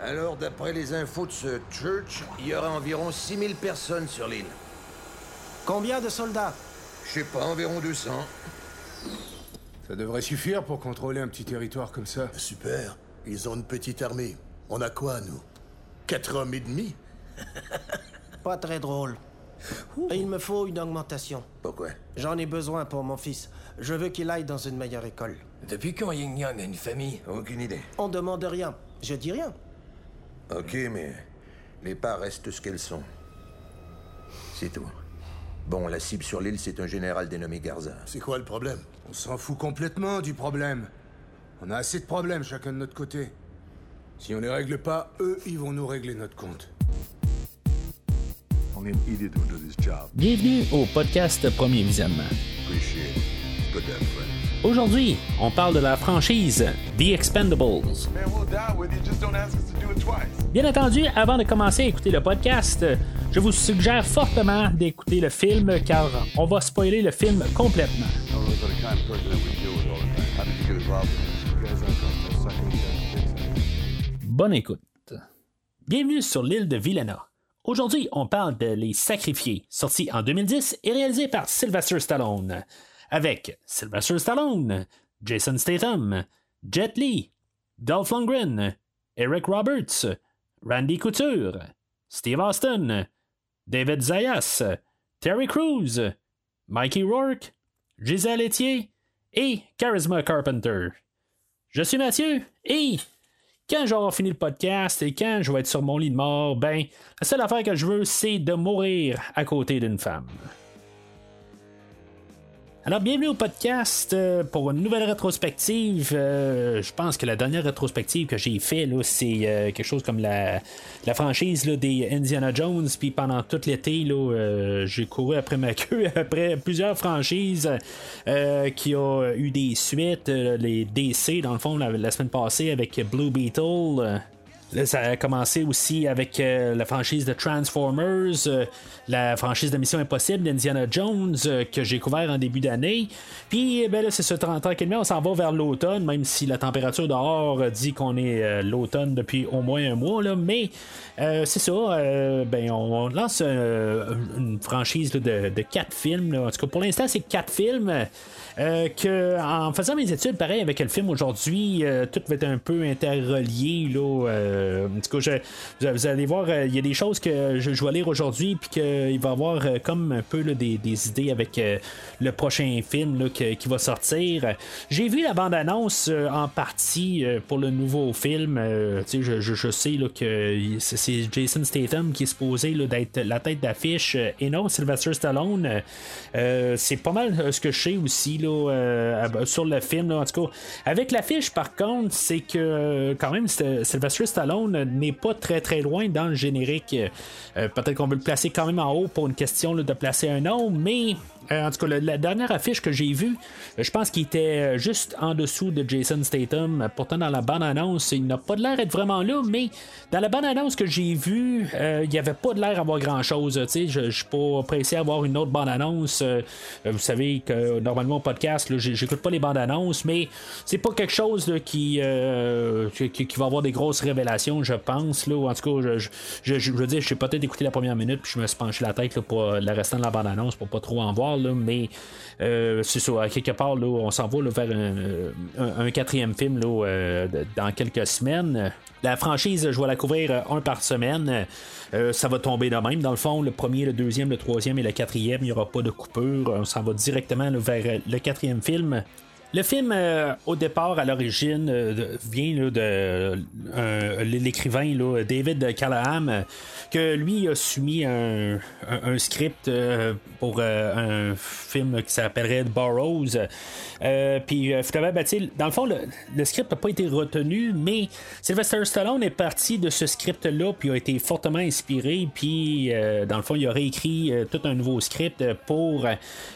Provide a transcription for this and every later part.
Alors, d'après les infos de ce church, il y aura environ 6000 personnes sur l'île. Combien de soldats? Je sais pas, environ 200. Ça devrait suffire pour contrôler un petit territoire comme ça. Super. Ils ont une petite armée. On a quoi, nous? Quatre hommes et demi? Pas très drôle. Il me faut une augmentation. Pourquoi? J'en ai besoin pour mon fils. Je veux qu'il aille dans une meilleure école. Depuis quand Yin Yang a une famille? Aucune idée. On demande rien. Je dis rien. Ok, mais les parts restent ce qu'elles sont. C'est tout. Bon, la cible sur l'île, c'est un général dénommé Garza. C'est quoi le problème? On s'en fout complètement du problème. On a assez de problèmes chacun de notre côté. Si on les règle pas, eux, ils vont nous régler notre compte. I'm an idiot to do this job. Bienvenue au podcast Premier Visionnement. Appreciate it. Good. Aujourd'hui, on parle de la franchise The Expendables. Bien entendu, avant de commencer à écouter le podcast, je vous suggère fortement d'écouter le film car on va spoiler le film complètement. Bonne écoute. Bienvenue sur l'île de Villena. Aujourd'hui, on parle de Les Sacrifiés, sorti en 2010 et réalisé par Sylvester Stallone. Avec Sylvester Stallone, Jason Statham, Jet Li, Dolph Lundgren, Eric Roberts, Randy Couture, Steve Austin, David Zayas, Terry Crews, Mikey Rourke, Gisèle Etier et Charisma Carpenter. Je suis Mathieu et quand j'aurai fini le podcast et quand je vais être sur mon lit de mort, ben, la seule affaire que je veux, c'est de mourir à côté d'une femme. Alors, bienvenue au podcast euh, pour une nouvelle rétrospective. Euh, je pense que la dernière rétrospective que j'ai fait, c'est euh, quelque chose comme la, franchise des Indiana Jones. Puis pendant tout l'été, j'ai couru après ma queue, après plusieurs franchises qui ont eu des suites. les DC, dans le fond, la semaine passée avec Blue Beetle. Ça a commencé aussi avec euh, la franchise de Transformers, euh, la franchise de Mission Impossible d'Indiana Jones euh, que j'ai couvert en début d'année. Puis eh ben là, c'est ce 30 ans on s'en va vers l'automne, même si la température dehors dit qu'on est l'automne depuis au moins un mois. Là, mais c'est ça, ben on, lance une franchise de, de quatre films. En tout cas, pour l'instant, c'est quatre films. Que en faisant mes études, pareil avec le film aujourd'hui, tout va être un peu interrelié. Là, en tout cas, je- vous, allez voir, euh, il y a des choses que je, vais lire aujourd'hui, puis qu'il va y avoir euh, comme un peu des, idées avec euh, le prochain film là, qui va sortir. J'ai vu la bande-annonce euh, en partie euh, pour le nouveau film. Euh, je, je- sais que c'est- Jason Statham qui est supposé d'être la tête d'affiche euh, et non Sylvester Stallone. Euh, c'est pas mal euh, ce que je sais aussi là, euh, sur le film. là. en tout cas, avec l'affiche, par contre, c'est que euh, quand même Sy- Sylvester Stallone n'est pas très très loin dans le générique. Euh, Peut-être qu'on veut le placer quand même en haut pour une question de placer un nom, mais euh, en tout cas, la, dernière affiche que j'ai vue, euh, je pense qu'il était euh, juste en dessous de Jason Statham. Pourtant, dans la bande-annonce, il n'a pas l'air d'être vraiment là, mais dans la bande-annonce que j'ai vue, il n'y avait pas de l'air d'avoir grand-chose. Je ne suis pas pressé avoir une autre bande-annonce. Vous savez que normalement, au podcast, j'écoute pas les bandes-annonces, mais c'est pas quelque chose qui, va avoir des grosses révélations, je pense. Là, en tout cas, je, je, je, je veux dire, peut-être écouté la première minute, puis je me suis penché la tête pour le restant de la bande-annonce pour pas trop en voir, mais euh, c'est ça, quelque part, on s'en va vers un, quatrième film euh, dans quelques semaines. La franchise, je vais la couvrir euh, un par semaine. Ça va tomber de même. Dans le fond, le premier, le deuxième, le troisième et le quatrième, il n'y aura pas de coupure. On s'en va directement vers le quatrième film. Le film, euh, au départ, à l'origine, euh, vient de euh, l'écrivain David Callahan, que lui a soumis un, script pour un film qui s'appellerait. Euh, puis finalement, ben, dans le fond, le, script n'a pas été retenu, mais Sylvester Stallone est parti de ce script-là, puis a été fortement inspiré, puis dans le fond, il aurait écrit tout un nouveau script pour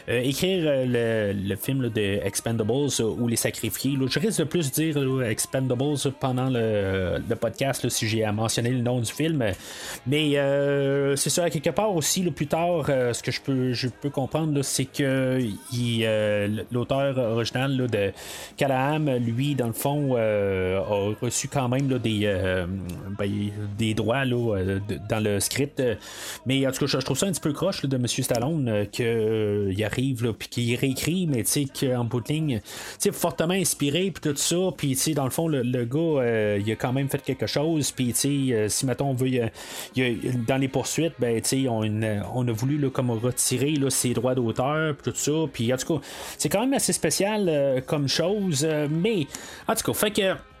écrire le, film de Expendables. Ou Les Sacrifiés. Je risque de plus dire Expendables pendant le, podcast si j'ai à mentionner le nom du film. Mais c'est ça, quelque part aussi, plus tard, ce que je peux, je peux comprendre, c'est que l'auteur original de Callahan, lui, dans le fond, a reçu quand même des, ben, des droits dans le script. Mais en tout cas, je, trouve ça un petit peu croche de M. Stallone qu'il arrive puis qu'il réécrit, mais tu sais qu'en bout de ligne, fortement inspiré puis tout ça, puis dans le fond, le, gars, il a quand même fait quelque chose, puis tu si mettons on veut, dans les poursuites, ben on, on, a voulu comme retirer ses droits d'auteur puis tout ça, puis en tout cas, c'est quand même assez spécial comme chose, mais en tout cas, fait que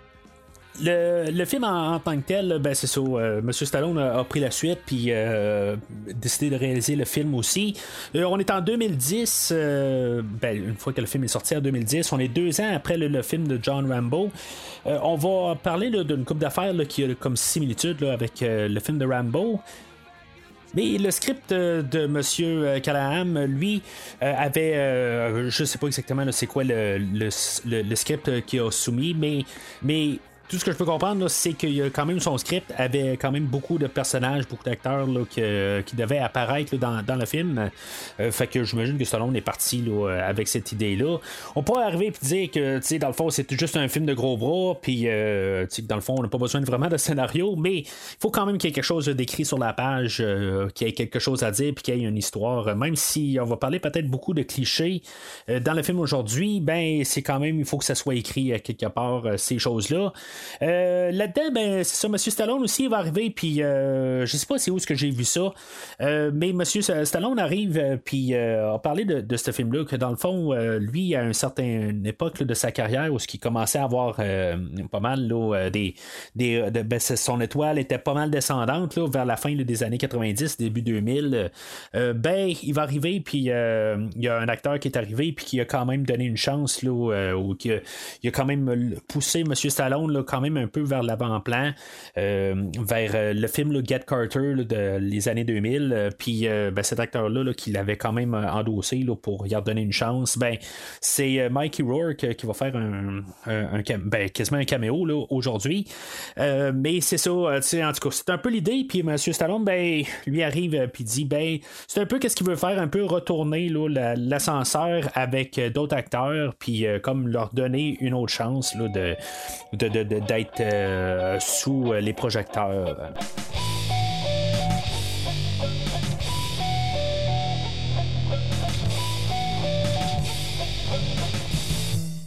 le, film en, tant que tel, ben c'est ça. Euh, Monsieur Stallone a, pris la suite puis euh, décidé de réaliser le film aussi. Euh, on est en 2010. Ben, une fois que le film est sorti en 2010, on est deux ans après le, film de John Rambo. on va parler d'une coupe d'affaires qui a comme similitude avec le film de Rambo. Mais le script de Monsieur Callahan, lui, avait, je sais pas exactement c'est quoi le, script qu'il a soumis, mais tout ce que je peux comprendre, c'est que quand même son script avait quand même beaucoup de personnages, beaucoup d'acteurs qui, devaient apparaître dans, le film. Euh, fait que j'imagine que Stallone est parti avec cette idée-là. On pourrait arriver et dire que dans le fond, c'est juste un film de gros bras, puis euh, dans le fond, on n'a pas besoin vraiment de scénario, mais il faut quand même quelque chose d'écrit sur la page, euh, qu'il y ait quelque chose à dire, puis qu'il y ait une histoire. Même si on va parler peut-être beaucoup de clichés dans le film aujourd'hui, ben c'est quand même, il faut que ça soit écrit quelque part, ces choses-là. Euh, là-dedans, ben, c'est ça, M. Stallone aussi va arriver, puis euh, je sais pas c'est où ce que j'ai vu ça, euh, mais M. Stallone arrive, puis a parlé de, ce film-là, que dans le fond, lui, à une certaine époque de sa carrière, où ce qui commençait à avoir pas mal des. des ben, son étoile était pas mal descendante vers la fin des années 90, début 2000. ben, il va arriver, puis il y a un acteur qui est arrivé, puis qui a quand même donné une chance, là, ou qui il a quand même poussé M. Stallone là, quand même un peu vers l'avant-plan, euh, vers euh, le film Get Carter de les années 2000. Euh, puis ben, cet acteur-là qui l'avait quand même endossé pour y redonner une chance, ben, c'est Mikey Rourke qui va faire un, ben, quasiment un caméo aujourd'hui. mais c'est ça, en tout cas, c'est un peu l'idée. Puis M. Stallone, ben, lui arrive puis dit ben, c'est un peu qu'est-ce qu'il veut faire, un peu retourner l'ascenseur avec d'autres acteurs, puis comme leur donner une autre chance de, de, de, d'être euh, sous les projecteurs.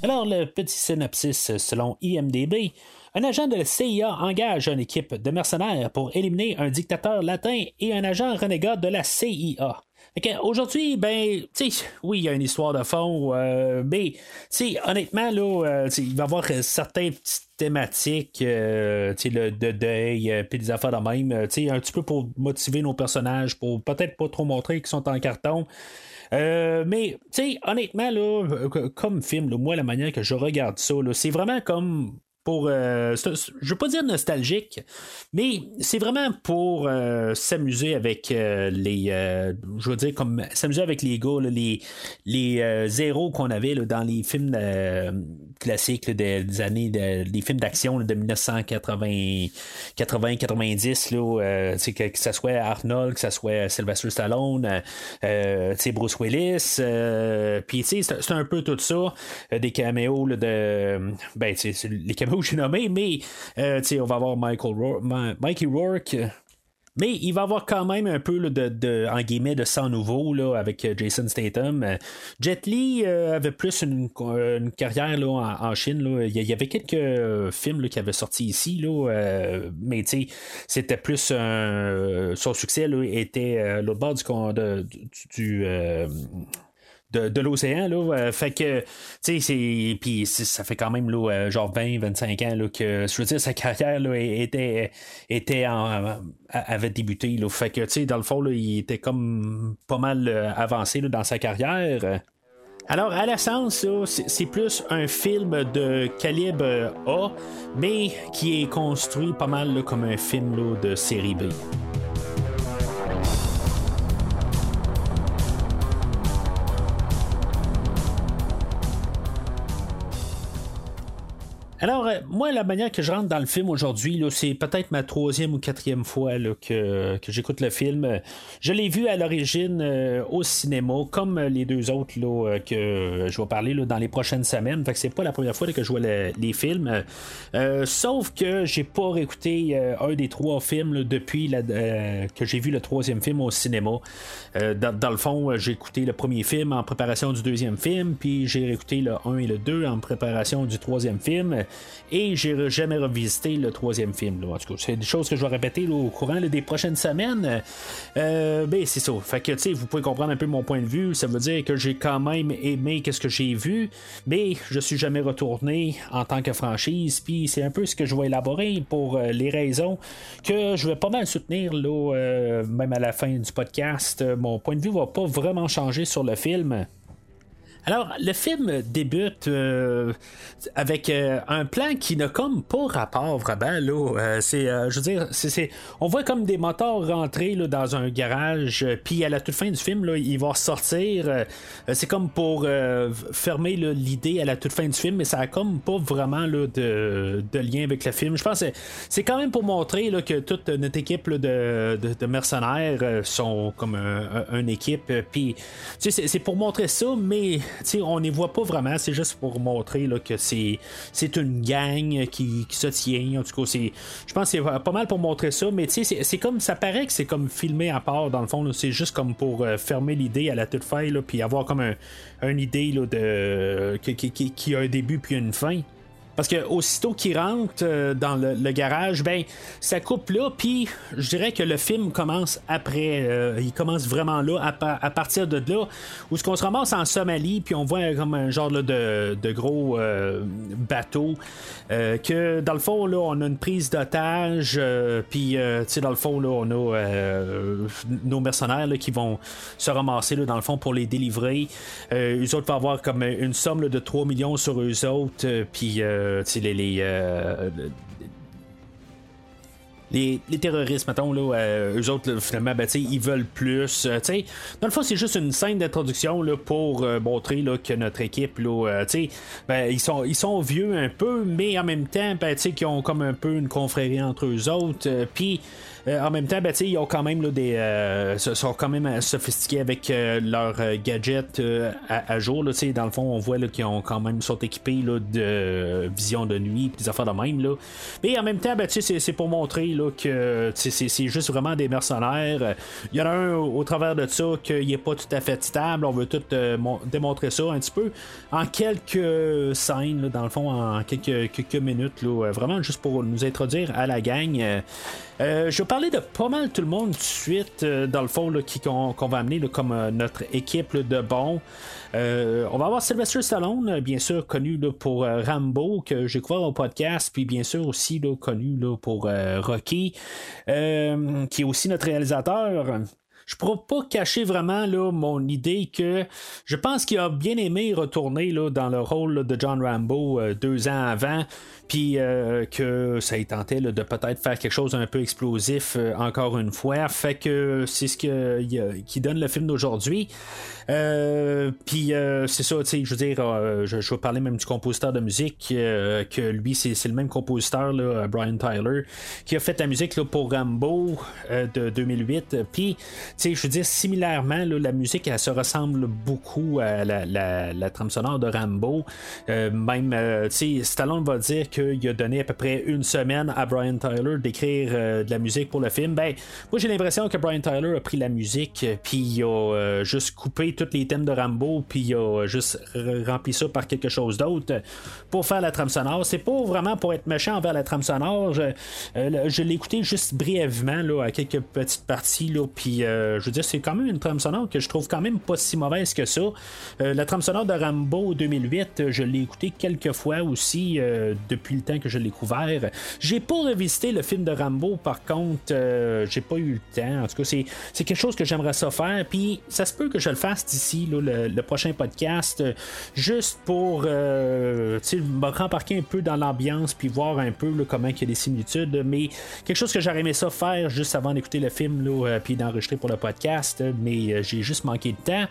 Alors, le petit synopsis selon IMDB. Un agent de la CIA engage une équipe de mercenaires pour éliminer un dictateur latin et un agent renégat de la CIA. Aujourd'hui, ben, tu oui, il y a une histoire de fond, euh, mais, honnêtement, là, euh, il va y avoir certaines petites thématiques, euh, le de deuil, puis des affaires de même, un petit peu pour motiver nos personnages, pour peut-être pas trop montrer qu'ils sont en carton. mais, tu honnêtement, là, comme film, moi, la manière que je regarde ça, c'est vraiment comme pour, euh, je veux pas dire nostalgique, mais c'est vraiment pour euh, s'amuser avec euh, les, je veux dire comme s'amuser avec les gars, les, les zéros qu'on avait dans les films classiques des, années, des films d'action de 1980, 80, 90, là, que, que ça soit Arnold, que ça soit Sylvester Stallone, Bruce Willis, puis c'est un peu tout ça, des caméos de, ben, les caméos nommé, mais euh, on va avoir Michael Mikey Rourke. Mais il va avoir quand même un peu de, de, en guillemets, de sang nouveau là, avec euh, Jason Statham. Jet Li euh, avait plus une, carrière là, en, Chine. Là. Il y avait quelques films qui avaient sorti ici, là, mais c'était plus son succès était l'autre bord du, du de, l'océan. Là, euh, fait que, tu sais, ça fait quand même là, euh, genre 20, 25 ans là, que, je veux dire, sa carrière là, était, était en, avait débuté. Là, fait que, tu sais, dans le fond, là, il était comme pas mal euh, avancé là, dans sa carrière. Alors, à l'essence, c'est plus un film de calibre A, mais qui est construit pas mal comme un film de série B. moi, la manière que je rentre dans le film aujourd'hui, c'est peut-être ma troisième ou quatrième fois là, que, que j'écoute le film. Je l'ai vu à l'origine euh, au cinéma, comme les deux autres là, euh, que je vais parler là, dans les prochaines semaines. Fait que c'est pas la première fois que je vois le- les films. Euh, sauf que j'ai pas réécouté euh, un des trois films depuis la- euh, que j'ai vu le troisième film au cinéma. Euh, dans, dans le fond, euh, j'ai écouté le premier film en préparation du deuxième film, puis j'ai réécouté le 1 et le 2 en préparation du troisième film, et j'ai jamais revisité le troisième film. c'est des choses que je vais répéter au courant des prochaines semaines. Euh, ben, c'est ça. Fait que, vous pouvez comprendre un peu mon point de vue. Ça veut dire que j'ai quand même aimé qu'est-ce que j'ai vu, mais je suis jamais retourné en tant que franchise, puis c'est un peu ce que je vais élaborer pour euh, les raisons que je vais pas mal soutenir, euh, même à la fin du podcast. Euh, Mon point de vue va pas vraiment changer sur le film. Alors, le film débute euh, avec euh, un plan qui n'a comme pas rapport vraiment. Là, Euh, c'est, euh, je veux dire, c'est, on voit comme des moteurs rentrer là, dans un garage, euh, puis à la toute fin du film, là, il va sortir. c'est comme pour fermer l'idée à la toute fin du film, mais ça a comme pas vraiment là, de, de lien avec le film. Je pense que c'est, quand même pour montrer là, que toute notre équipe là, de, de- de mercenaires sont comme un- un- une équipe. Puis, tu sais, c'est, pour montrer ça, mais on n'y voit pas vraiment. C'est juste pour montrer là, que c'est, une gang qui, qui se tient. En tout cas, c'est, je pense que c'est pas mal pour montrer ça, mais c'est, c'est comme ça paraît que c'est comme filmé à part dans le fond. c'est juste comme pour euh, fermer l'idée à la toute fin, là, puis avoir comme un, une idée là, de, qui- qui a un début puis une fin. Parce que aussitôt qu'il rentre euh, dans le, garage, ben ça coupe là, puis je dirais que le film commence après. euh, il commence vraiment là, à, pa- à partir de là, où ce qu'on se ramasse en Somalie, puis on voit comme un genre de, de gros euh, bateau, que dans le fond là, on a une prise d'otage, puis tu sais dans le fond là, on a nos mercenaires là, qui vont se ramasser là, dans le fond pour les délivrer. Eux autres vont avoir comme une somme de 3 millions sur eux autres, puis sais, les, euh, les, les terroristes, mettons, là, euh, eux autres, finalement, ben, ils veulent plus. euh, dans le fond, c'est juste une scène d'introduction là, pour euh, montrer là, que notre équipe, là, euh, tu sais, ben, ils, sont, ils sont vieux un peu, mais en même temps, ben, qu'ils ont comme un peu une confrérie entre eux autres. euh, Puis, euh, en même temps, ben, ils ont quand même là, des. euh, sont quand même euh, sophistiqués avec euh, leurs euh, gadgets euh, à, jour. Là, dans le fond, on voit qu'ils ont quand même sont équipés là, de euh, vision de nuit, des affaires de même. Là. Mais en même temps, ben, c'est, pour montrer là, que c'est, juste vraiment des mercenaires. Euh, Il y en a un au, travers de ça qu'il n'est pas tout à fait stable. On veut tout euh, mon- démontrer ça un petit peu en quelques scènes, là, dans le fond, en quelques, quelques minutes. Là, euh, vraiment juste pour nous introduire à la gang. Euh, euh, je vais parler de pas mal tout le monde tout de suite, euh, dans le fond, qu'on, va amener comme euh, notre équipe de bons. Euh, on va avoir Sylvester Stallone, bien sûr, connu pour Rambo, que j'ai couvert au podcast, puis bien sûr aussi connu pour Rocky, qui est aussi notre réalisateur. Je pourrais pas cacher vraiment là, mon idée que je pense qu'il a bien aimé retourner là, dans le rôle de John Rambo deux ans avant, puis euh, que ça y tentait de peut-être faire quelque chose un peu explosif euh, encore une fois. Fait que c'est ce que, y a- qui donne le film d'aujourd'hui. Euh, puis c'est ça, tu sais, je veux dire, je, je vais parler même du compositeur de musique, que lui, c'est, le même compositeur, Brian Tyler, qui a fait la musique pour Rambo de 2008. Puis, tu sais, je veux dire, similairement, la musique, elle se ressemble beaucoup à la, trame sonore de Rambo. Même, tu sais, Stallone va dire qu'il a donné à peu près une semaine à Brian Tyler d'écrire euh, de la musique pour le film. Ben, moi, j'ai l'impression que Brian Tyler a pris la musique, euh, puis il a euh, juste coupé tous les thèmes de Rambo, puis il a juste r- rempli ça par quelque chose d'autre euh, pour faire la trame sonore. C'est pas vraiment pour être méchant envers la trame sonore. Je, euh, l'ai écouté juste brièvement là, à quelques petites parties, là, puis euh, je veux dire, c'est quand même une trame sonore que je trouve quand même pas si mauvaise que ça. Euh, la trame sonore de Rambo 2008, euh, je l'ai écouté quelques fois aussi euh, depuis le temps que je l'ai couvert. J'ai pas revisité le film de Rambo, par contre, euh, j'ai pas eu le temps. En tout cas, c'est, quelque chose que j'aimerais ça faire. Puis ça se peut que je le fasse d'ici le, le prochain podcast, juste pour euh, me rembarquer un peu dans l'ambiance, puis voir un peu comment il y a des similitudes. Mais quelque chose que j'aurais aimé ça faire juste avant d'écouter le film, là, euh, puis d'enregistrer pour le podcast, mais j'ai juste manqué de temps.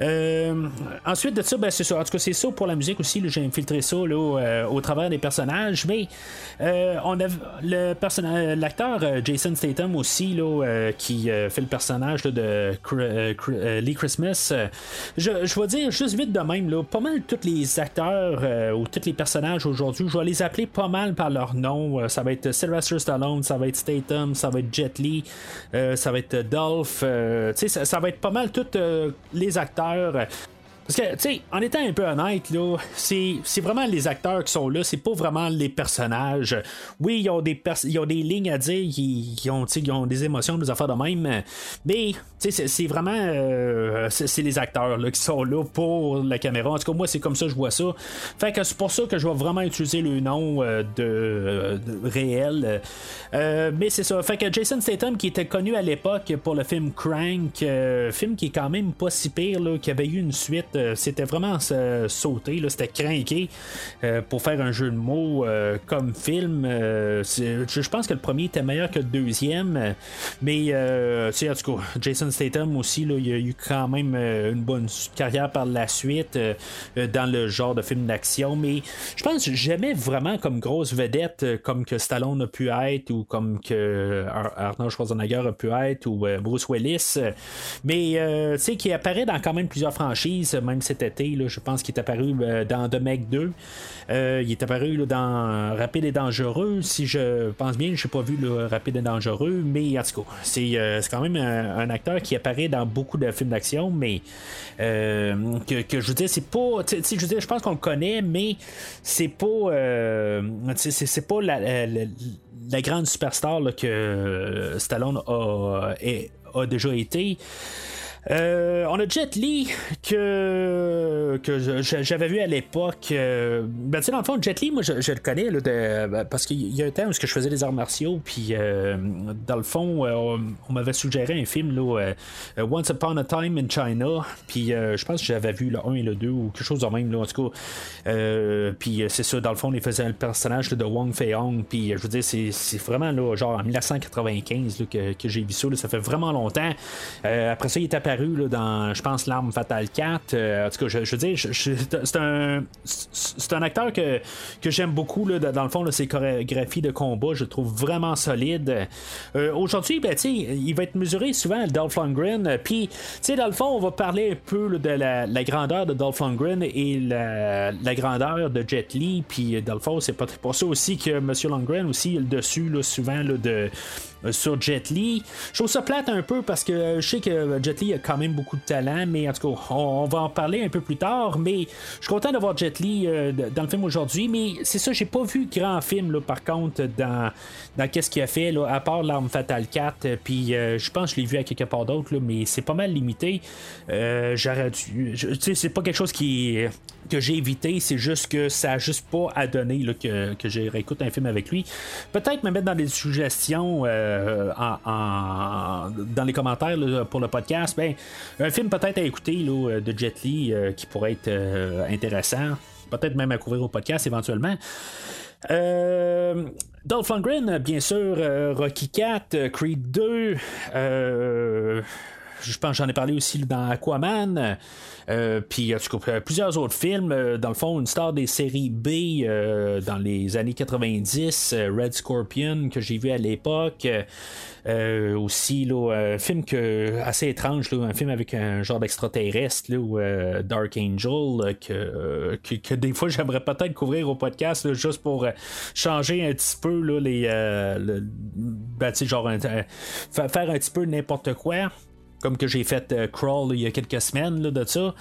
Euh, ensuite de ça, ben, c'est ça. En tout cas, c'est ça pour la musique aussi. J'ai infiltré ça là, euh, au travers des personnages mais on a le personnage, l'acteur Jason Statham aussi, là, qui fait le personnage de Lee Christmas. je, je vais dire juste vite de même, là, pas mal tous les acteurs ou tous les personnages aujourd'hui, je vais les appeler pas mal par leur nom. ça va être Sylvester Stallone, ça va être Statham, ça va être Jet Li, ça va être Dolph. Ça, ça, va être pas mal tous les acteurs. Parce que, tu sais, en étant un peu honnête, là, c'est, vraiment les acteurs qui sont là, c'est pas vraiment les personnages. Oui, ils ont des, lignes à dire, ils, ont, des émotions, des affaires de même, mais c'est, c'est vraiment euh, c'est, les acteurs là, qui sont là pour la caméra. En tout cas, moi, c'est comme ça que je vois ça. Fait que c'est pour ça que je vais vraiment utiliser le nom euh, de, réel. Euh, mais c'est ça. Fait que Jason Statham, qui était connu à l'époque pour le film Crank, film qui est quand même pas si pire, là, qui avait eu une suite euh, c'était vraiment sauté, c'était craqué euh, pour faire un jeu de mots euh, comme film. je pense que le premier était meilleur que le deuxième, mais en tout cas, Jason Statham aussi, là, il a eu quand même une bonne carrière par la suite dans le genre de film d'action, mais je pense que j'aimais vraiment comme grosse vedette comme que Stallone a pu être ou comme que Arnold Schwarzenegger a pu être ou Bruce Willis, mais tu sais qui apparaît dans quand même plusieurs franchises, même cet été. Là, je pense qu'il est apparu euh, dans The Meg 2. Euh, il est apparu dans Rapide et Dangereux. Si je pense bien, je n'ai pas vu Rapide et Dangereux, mais en tout cas, c'est, euh, quand même un, acteur qui apparaît dans beaucoup de films d'action, mais que, je veux dire, c'est pas. Je veux dire, je pense qu'on le connaît, mais c'est pas. c'est, pas la, grande superstar que Stallone a, a déjà été. Euh, on a Jet Li que, que j'avais vu à l'époque. Euh, ben, dans le fond, Jet Li, moi, je, le connais là, ben, parce qu'il y a un temps où je faisais des arts martiaux, puis euh, dans le fond, on, m'avait suggéré un film, là, Once Upon a Time in China, puis je pense que j'avais vu le 1 et le 2 ou quelque chose de même, là, en tout cas. puis c'est ça, dans le fond, il faisait le personnage de Wong Fei-Hong, puis je veux dire, c'est, vraiment là, genre en 1995 que, que j'ai vu ça, ça fait vraiment longtemps. après ça, il est dans, je pense, L'arme fatale 4. Euh, en tout cas, je, veux dire, c'est un, un acteur que, que j'aime beaucoup. Là, dans le fond, ses chorégraphies de combat, je trouve vraiment solide. Euh, aujourd'hui, ben, il va être mesuré souvent à Dolph Lundgren. Puis, dans le fond, on va parler un peu de la, grandeur de Dolph Lundgren et la, grandeur de Jet Li. Puis, dans le fond, c'est pas, pour ça aussi que M. Lundgren aussi, le dessus là, souvent là, de sur Jet Li. Je trouve ça plate un peu parce que je sais que Jet Li a quand même beaucoup de talent, mais en tout cas, on, va en parler un peu plus tard. Mais je suis content de voir Jet Li euh, dans le film aujourd'hui, mais c'est ça, j'ai pas vu grand film là, par contre dans, dans qu'est-ce qu'il a fait, là, à part l'arme fatale 4. Puis euh, je pense que je l'ai vu à quelque part d'autre, mais c'est pas mal limité. J'aurais dû. C'est pas quelque chose qui que j'ai évité, c'est juste que ça a juste pas à donner là, que, que réécoute un film avec lui. Peut-être me mettre dans des suggestions euh, dans les commentaires pour le podcast. Ben, un film peut-être à écouter là, de Jet Li euh, qui pourrait être euh, intéressant. Peut-être même à couvrir au podcast éventuellement. Dolph Lundgren, bien sûr, Rocky 4, Creed 2, je pense j'en ai parlé aussi dans Aquaman. Euh, puis, plusieurs autres films. Euh, dans le fond, une star des séries B euh, dans les années 90, Red Scorpion, que j'ai vu à l'époque. aussi, là, un film que, assez étrange, là, un film avec un genre d'extraterrestre, Dark Angel, que, que, des fois j'aimerais peut-être couvrir au podcast juste pour changer un petit peu là, les. Ben, genre, faire un petit peu n'importe quoi comme que j'ai fait euh, Crawl il y a quelques semaines là, de ça.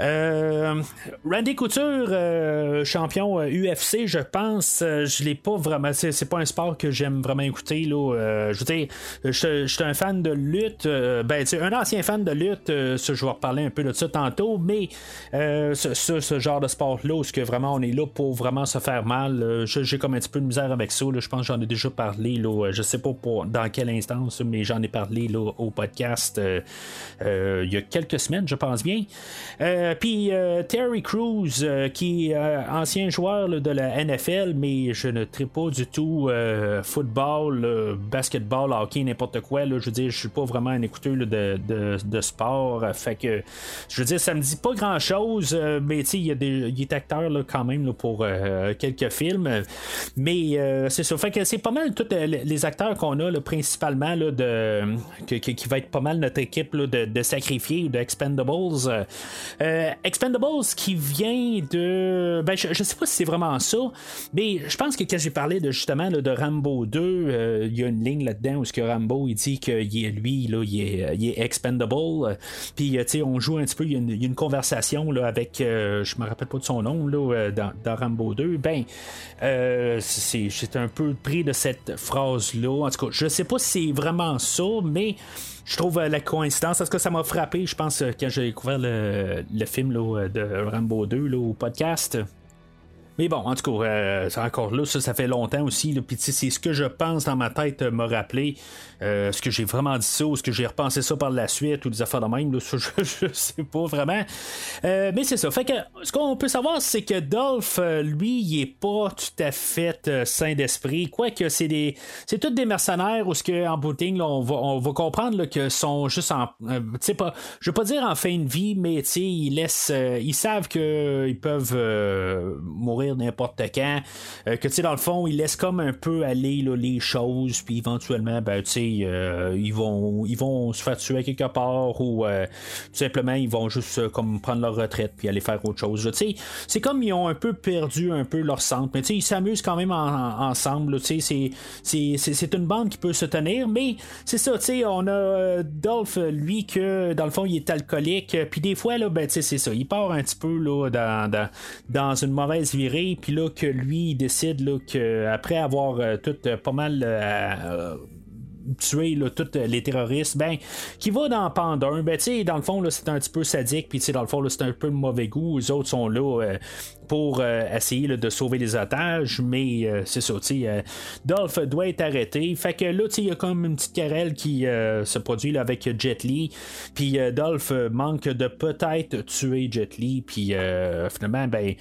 Euh, Randy Couture, euh, champion UFC, je pense, je l'ai pas vraiment. C'est, pas un sport que j'aime vraiment écouter. Là, je veux dire, je suis un fan de lutte. ben, un ancien fan de lutte, je vais reparler un peu de ça tantôt, mais ce, ce, genre de sport-là, où que vraiment on est là pour vraiment se faire mal, j'ai comme un petit peu de misère avec ça. je pense que j'en ai déjà parlé. Là, je sais pas pour, dans quelle instance, mais j'en ai parlé là, au podcast il y a quelques semaines, je pense bien. Puis Terry Crews, qui est ancien joueur de la NFL, mais je ne tripe pas du tout football, basketball, hockey, n'importe quoi. Là, je veux dire, je suis pas vraiment un écouteur de, de, sport. Fait que, je veux dire, ça me dit pas grand chose, mais sais, il, est acteur là, quand même pour quelques films. Mais c'est ça. Fait que c'est pas mal tous les acteurs qu'on a principalement là, de, qui va être pas mal notre équipe de, sacrifier ou de Expendables. Euh, Expendables qui vient de. Ben, je, sais pas si c'est vraiment ça, mais je pense que quand j'ai parlé de justement de Rambo 2, euh, il y a une ligne là-dedans où ce que Rambo il dit que lui, là, il est, il est expendable. Puis on joue un petit peu, il y a une, conversation là, avec je me rappelle pas de son nom là, dans, Rambo 2. Ben c'est un peu pris de cette phrase-là. En tout cas, je sais pas si c'est vraiment ça, mais je trouve euh, la coïncidence, parce que ça m'a frappé, je pense, euh, quand j'ai découvert le, film de Rambo 2 au podcast. Mais bon, en tout cas, euh, encore là, ça, ça fait longtemps aussi. Puis c'est ce que je pense dans ma tête me rappeler. Euh, est-ce que j'ai vraiment dit ça ou est-ce que j'ai repensé ça par la suite ou des affaires de même? je, je, sais pas vraiment. Euh, mais c'est ça. Fait que ce qu'on peut savoir, c'est que Dolph, euh, lui, il est pas tout à fait sain d'esprit. Quoique c'est des. C'est tous des mercenaires où ce que en booting, on, va, on va comprendre que sont juste en. pas. Je veux pas dire en fin de vie, mais tu ils laissent. ils savent qu'ils peuvent mourir n'importe quand. que tu sais, dans le fond, ils laissent comme un peu aller les choses, puis éventuellement, ben, tu sais, euh, ils, vont, ils vont se faire tuer quelque part ou euh, tout simplement ils vont juste euh, comme prendre leur retraite puis aller faire autre chose. C'est comme ils ont un peu perdu un peu leur centre, mais ils s'amusent quand même ensemble. C'est une bande qui peut se tenir, mais c'est ça, on a Dolph, lui, que dans le fond il est alcoolique, puis des fois, là, ben, c'est ça, il part un petit peu là, dans, dans, une mauvaise virée, puis là que lui il décide là, que après avoir tout pas mal tuer là, tous les terroristes, ben, qui va dans Pandun, ben, tu sais, dans le fond, là, c'est un petit peu sadique, puis, tu sais, dans le fond, là, c'est un peu de mauvais goût. Les autres sont là euh, pour euh, essayer de sauver les otages, mais euh, c'est ça, sais, Dolph doit être arrêté. Fait que là, il y a comme une petite querelle qui se produit avec Jet Li, puis Dolph manque de peut-être tuer Jet Li, puis finalement, ben,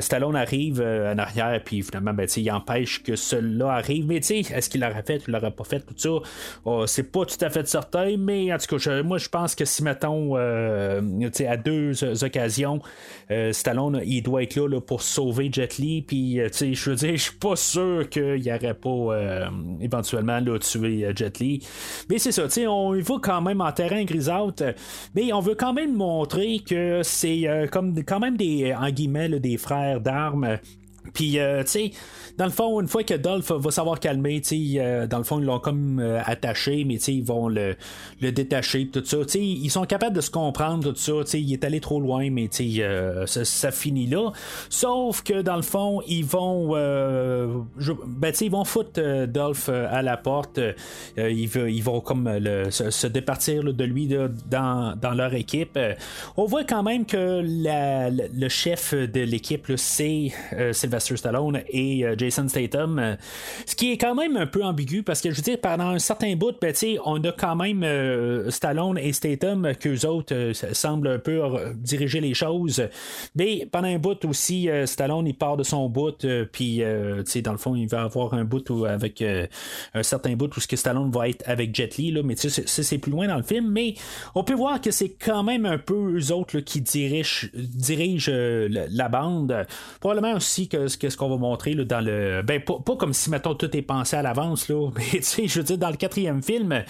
Stallone arrive en arrière, puis finalement, ben, il empêche que cela arrive, mais tu est-ce qu'il l'aurait fait ou l'aurait pas fait, tout ça, Oh, c'est pas tout à fait certain, mais en tout cas, moi je pense que si mettons euh, à deux occasions, euh, Stallone il doit être là, pour sauver Jet Li, puis euh, je veux dire, je suis pas sûr qu'il n'y aurait pas éventuellement là, tué Jet Li. Mais c'est ça, on y va quand même en terrain grisâtre, mais on veut quand même montrer que c'est comme quand même des en guillemets des frères d'armes. Puis, tu sais, dans le fond, une fois que Dolph va savoir calmer, euh, dans le fond, ils l'ont comme euh, attaché, mais ils vont le, le détacher, tout ça. ils sont capables de se comprendre, tout ça. Il est allé trop loin, mais euh, ça, ça, finit là. Sauf que dans le fond, ils vont, ben, ils vont foutre Dolph à la porte. ils, ils, vont comme se, départir de lui dans, dans, leur équipe. on voit quand même que le chef de l'équipe, c'est Sylvester Stallone et Jason Statham. Euh, ce qui est quand même un peu ambigu parce que je veux dire, pendant un certain bout, ben, on a quand même euh, Stallone et Statham qu'eux autres euh, semblent un peu diriger les choses. Mais pendant un bout aussi, Stallone il part de son bout, puis dans le fond, il va avoir un bout avec un certain bout où ce que Stallone va être avec Jet Li, là, mais c'est plus loin dans le film. Mais on peut voir que c'est quand même un peu eux autres qui dirigent, dirigent la bande. Probablement aussi que, ce qu'on va montrer dans le euh, ben, pas, comme si, mettons, tout est pensé à l'avance, là. Mais, tu sais, je veux dire, dans le quatrième film,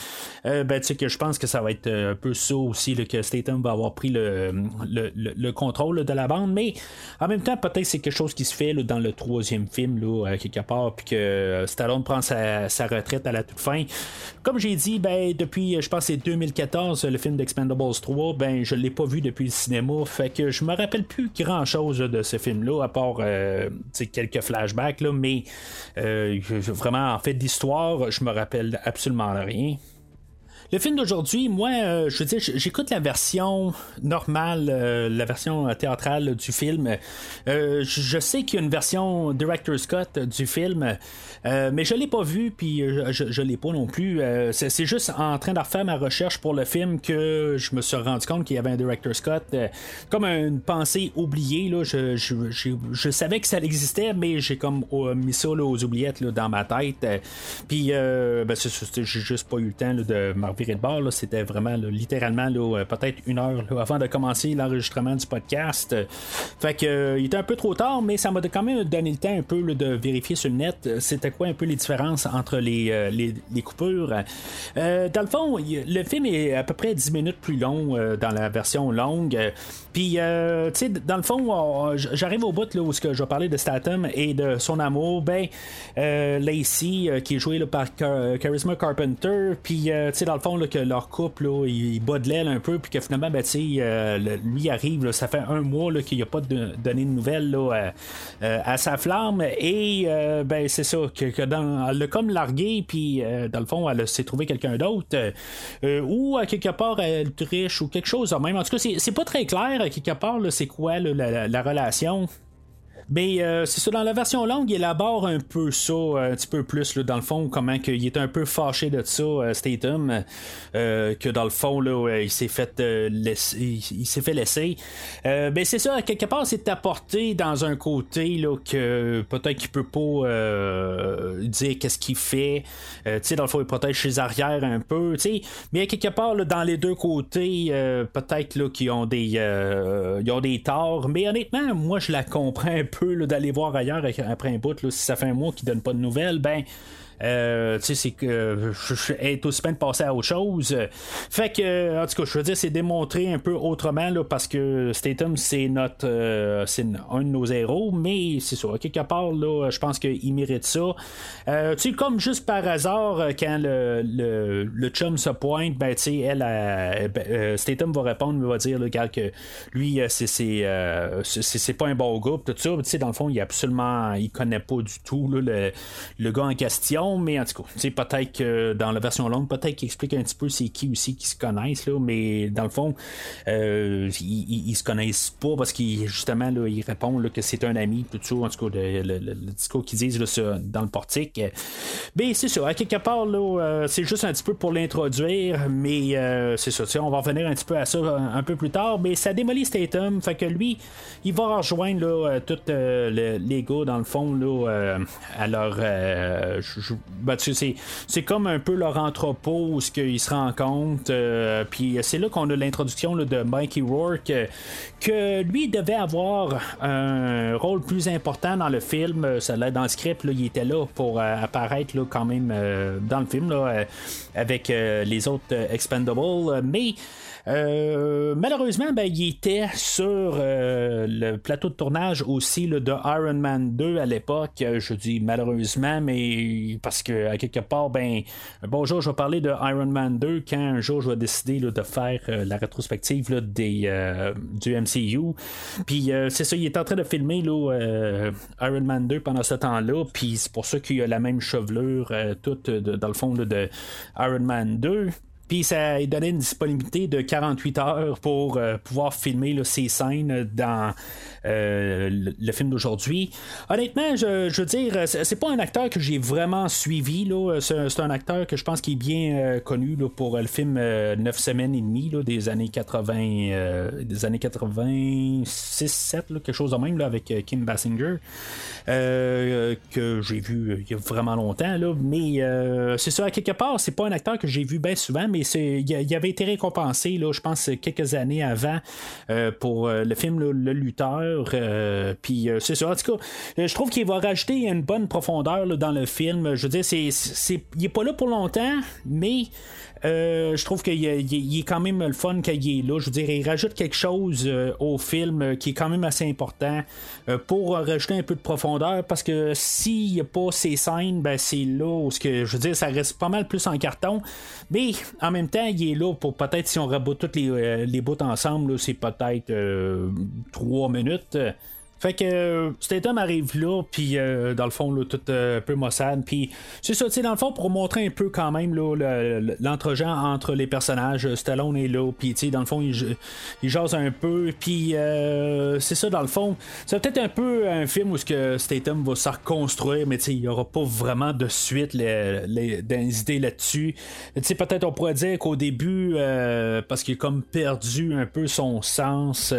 euh, ben, tu sais, que je pense que ça va être euh, un peu ça aussi, que Statham va avoir pris le, le, contrôle de la bande. Mais en même temps, peut-être c'est quelque chose qui se fait dans le troisième film, là, quelque part, puis que Stallone prend sa, retraite à la toute fin. Comme j'ai dit, ben, depuis, je pense, c'est 2014, le film d'Expendables 3, ben, je l'ai pas vu depuis le cinéma. Fait que je me rappelle plus grand chose de ce film-là, à part, quelques flashbacks, là, mais euh, vraiment, en fait, d'histoire, je me rappelle absolument rien. Le film d'aujourd'hui, moi, euh, je veux dire, j'écoute la version normale, euh, la version théâtrale du film. Je sais qu'il y a une version Director's Cut du film, euh, mais je l'ai pas vu, puis euh, je, je l'ai pas non plus. Euh, c'est juste en train de refaire ma recherche pour le film que je me suis rendu compte qu'il y avait un Director's Cut. euh, comme une pensée oubliée, là. Je, je- je- savais que ça existait, mais j'ai comme euh, mis ça là, aux oubliettes là, dans ma tête. Euh, Puis, ben, c'est j'ai juste pas eu le temps là, de me revirer de bord. C'était vraiment littéralement peut-être une heure avant de commencer l'enregistrement du podcast. Fait que il était un peu trop tard, mais ça m'a quand même donné le temps un peu de vérifier sur le net c'était quoi un peu les différences entre les, euh, les, coupures? Euh, dans le fond, le film est à peu près 10 minutes plus long euh, dans la version longue. Puis, tu sais, dans le fond, on- j'arrive au bout là, où je vais parler de Statham et de son amour. Ben, Lacey, qui est joué là, par Charisma Carpenter, puis, tu sais, dans le fond, là, que leur couple, là, il, bat de l'aile un peu, puis que finalement, ben, tu sais, lui arrive, ça fait un mois qu'il n'a pas de- donné de nouvelles à, à sa flamme, et ben, c'est ça, que, que dans, elle l'a comme largué, puis euh, dans le fond, elle s'est trouvé quelqu'un d'autre, euh, euh, ou à quelque part, elle est riche, ou quelque chose même. En tout cas, c'est, c'est pas très clair, à quelque part, là, c'est quoi la- la relation. Mais euh, c'est ça, dans la version longue, il élabore un peu ça, euh, un petit peu plus, là, dans le fond, comment qu'il est un peu fâché de ça, euh, Statham, euh, que dans le fond, là, ouais, il s'est fait euh, laisser, il, s'est fait laisser. Euh, ben c'est ça, quelque part, c'est apporté dans un côté là, que peut-être qu'il peut pas euh, dire qu'est-ce qu'il fait. Euh, tu sais, dans le fond, il protège ses arrières un peu, tu sais. Mais à quelque part, là, dans les deux côtés, euh, peut-être là, qu'ils ont des euh, ils ont des torts. Mais honnêtement, moi je la comprends un peu là, d'aller voir ailleurs après un bout. Là, si ça fait un mois qu'ils donnent pas de nouvelles, ben. Euh, tu sais, c'est que je est aussi bien de passer à autre chose. Fait que, en tout cas, je veux dire, c'est démontré un peu autrement, là, parce que Statham, c'est notre, euh, c'est un de nos héros, mais c'est ça, quelque part, là, je pense qu'il mérite ça. Euh, tu sais, comme juste par hasard, euh, quand le, le, le chum se pointe, ben, tu sais, elle, euh, ben, Statham va répondre, il va dire, là, regarde, que lui, c'est, c'est, c'est, pas un bon groupe, tout ça. Tu sais, dans le fond, il absolument, il connaît pas du tout, le, le gars en question, mais en tout cas, peut-être que dans la version longue, peut-être qu'il explique un petit peu c'est qui aussi qui se connaissent, là, mais dans le fond, euh, ils, ils- ils se connaissent pas parce qu'il justement là, il répond là, que c'est un ami, tout ça, en tout cas, le, discours qu'ils disent là, sur- dans le portique. Mais c'est ça, à quelque part, là, euh, c'est juste un petit peu pour l'introduire, mais euh, c'est ça, tu sais, on va revenir un petit peu à ça un, peu plus tard, mais ça démolit Statham, fait que lui, il va rejoindre là, euh, tous le- les gars, dans le fond, là, à leur. Ben, c'est, comme un peu leur entrepôt où ce qu'ils se rencontrent, euh, puis c'est là qu'on a l'introduction de Mikey Rourke, euh, que lui devait avoir un rôle plus important dans le film, euh, ça dans le script, il était là pour euh, apparaître quand même dans le film avec les autres Expendables, mais euh, malheureusement, ben, il était sur euh, le plateau de tournage aussi de Iron Man 2 à l'époque. Euh, Je dis malheureusement, mais parce que à quelque part, ben, un bon jour, je vais parler de Iron Man 2 quand un jour je vais décider de faire la rétrospective des, du MCU. Puis c'est ça, il est en train de filmer là, Iron Man 2 pendant ce temps-là. Puis c'est pour ça qu'il a la même chevelure, toute dans le fond de Iron Man 2. Puis ça lui donnait une disponibilité de 48 heures pour euh, pouvoir filmer là, ces scènes dans euh, le, film d'aujourd'hui. Honnêtement, je, veux dire, c'est pas un acteur que j'ai vraiment suivi. C'est un acteur que je pense qui est bien euh, connu pour le film euh, 9 semaines et demie des années 80, euh, des années 86, 7, là, quelque chose de même avec Kim Basinger. que j'ai vu il y a vraiment longtemps là, mais c'est ça quelque part c'est pas un acteur que j'ai vu bien souvent mais il, avait été récompensé là je pense quelques années avant euh, pour euh, le film Le Lutteur euh, puis c'est ça. En tout cas je trouve qu'il va rajouter une bonne profondeur dans le film. Je veux dire il est pas là pour longtemps mais euh, je trouve qu'il est quand même le fun qu'il est là. Je veux dire, il rajoute quelque chose euh, au film euh, qui est quand même assez important pour rajouter un peu de profondeur parce que s'il n'y a pas ces scènes, ben c'est là où ce que je veux dire, ça reste pas mal plus en carton. Mais en même temps, il est là pour peut-être si on raboute tous les, bouts ensemble, c'est peut-être euh, trois minutes. Fait que euh, Statham arrive là, puis euh, dans le fond, là, tout euh, un peu maussade. Puis c'est ça, tu sais, dans le fond, pour montrer un peu quand même là, le- le- l'entre-gens entre les personnages. Stallone est là, puis tu sais, dans le fond, il, il jase un peu. Puis c'est ça, dans le fond. C'est peut-être un peu un film où ce que Statham va se reconstruire, mais il n'y aura pas vraiment de suite les, les- des idées là-dessus. Tu sais, peut-être on pourrait dire qu'au début, euh, parce qu'il a comme perdu un peu son sens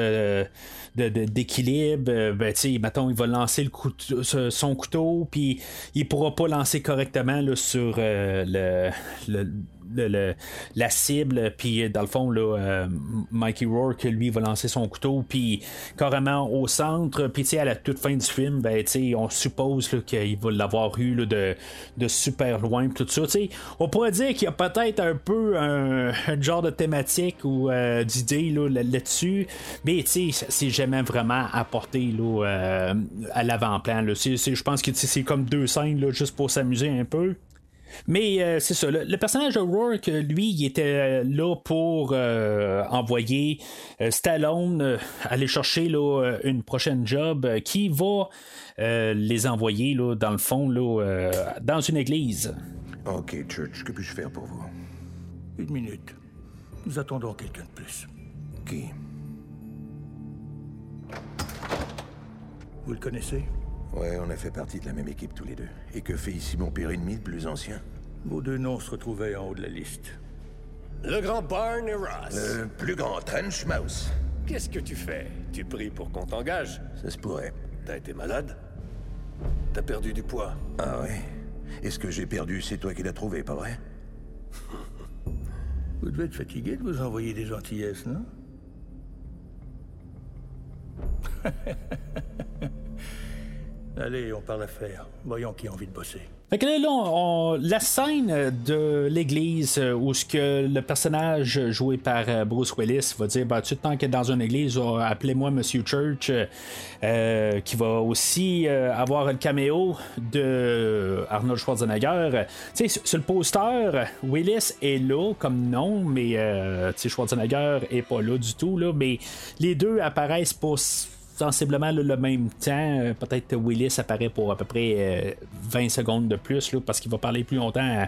de- de- d'équilibre, euh, ben, mettons, il va lancer le couteau- son couteau, puis il pourra pas lancer correctement là, sur euh, le- le- la cible, puis dans le fond, là, euh, Mikey Rourke, lui, va lancer son couteau, puis carrément au centre, puis à la toute fin du film, ben, on suppose qu'il va l'avoir eu de, de super loin, tout ça, tu sais, on pourrait dire qu'il y a peut-être un peu un, genre de thématique ou euh, d'idée là, là- là-dessus, mais c'est jamais vraiment apporté là, euh, à l'avant-plan. Je pense que c'est comme deux scènes là, juste pour s'amuser un peu. Mais euh, c'est ça, le, le personnage de Rourke, lui, il était euh, là pour euh, envoyer euh, Stallone euh, aller chercher là, une prochaine job qui va euh, les envoyer là, dans le fond là, euh, dans une église. Ok, Church, que puis-je faire pour vous? Une minute. Nous attendons quelqu'un de plus. Qui? Vous le connaissez? Ouais, on a fait partie de la même équipe tous les deux. Et que fait ici mon pire ennemi, le plus ancien Vos deux noms se retrouvaient en haut de la liste. Le grand Barney Ross. Le plus grand trench mouse. Qu'est-ce que tu fais? Tu pries pour qu'on t'engage Ça se pourrait. T'as été malade? T'as perdu du poids? Ah ouais Et ce que j'ai perdu, c'est toi qui l'as trouvé, pas vrai? Vous devez être fatigué de vous envoyer des gentillesses, non? Allez, on parle affaires. Voyons qui a envie de bosser. Là, la scène de l'église euh, où ce que le personnage joué par euh, Bruce Willis va dire bah tu tant que dans une église, euh, appelez-moi Monsieur Church, euh, qui va aussi avoir le caméo de Arnold Schwarzenegger. Tu sais, sur- le poster, Willis est là comme nom, mais euh, Schwarzenegger est pas là du tout là, mais les deux apparaissent pour sensiblement le même temps. Euh, Peut-être Willis apparaît pour à peu près euh, 20 secondes de plus là, parce qu'il va parler plus longtemps à,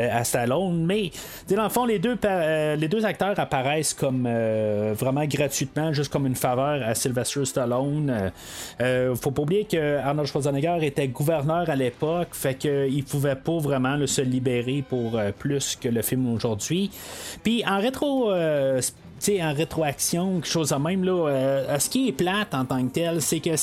euh, Stallone. Mais dans le fond, les deux, euh, les deux acteurs apparaissent comme euh, vraiment gratuitement, juste comme une faveur à Sylvester Stallone. Euh, euh, faut pas oublier que Arnold Schwarzenegger était gouverneur à l'époque, fait qu'il pouvait pas vraiment se libérer pour euh, plus que le film aujourd'hui. Puis en rétro. En rétroaction, quelque chose de même, là, euh, ce qui est plate en tant que tel, c'est que, tu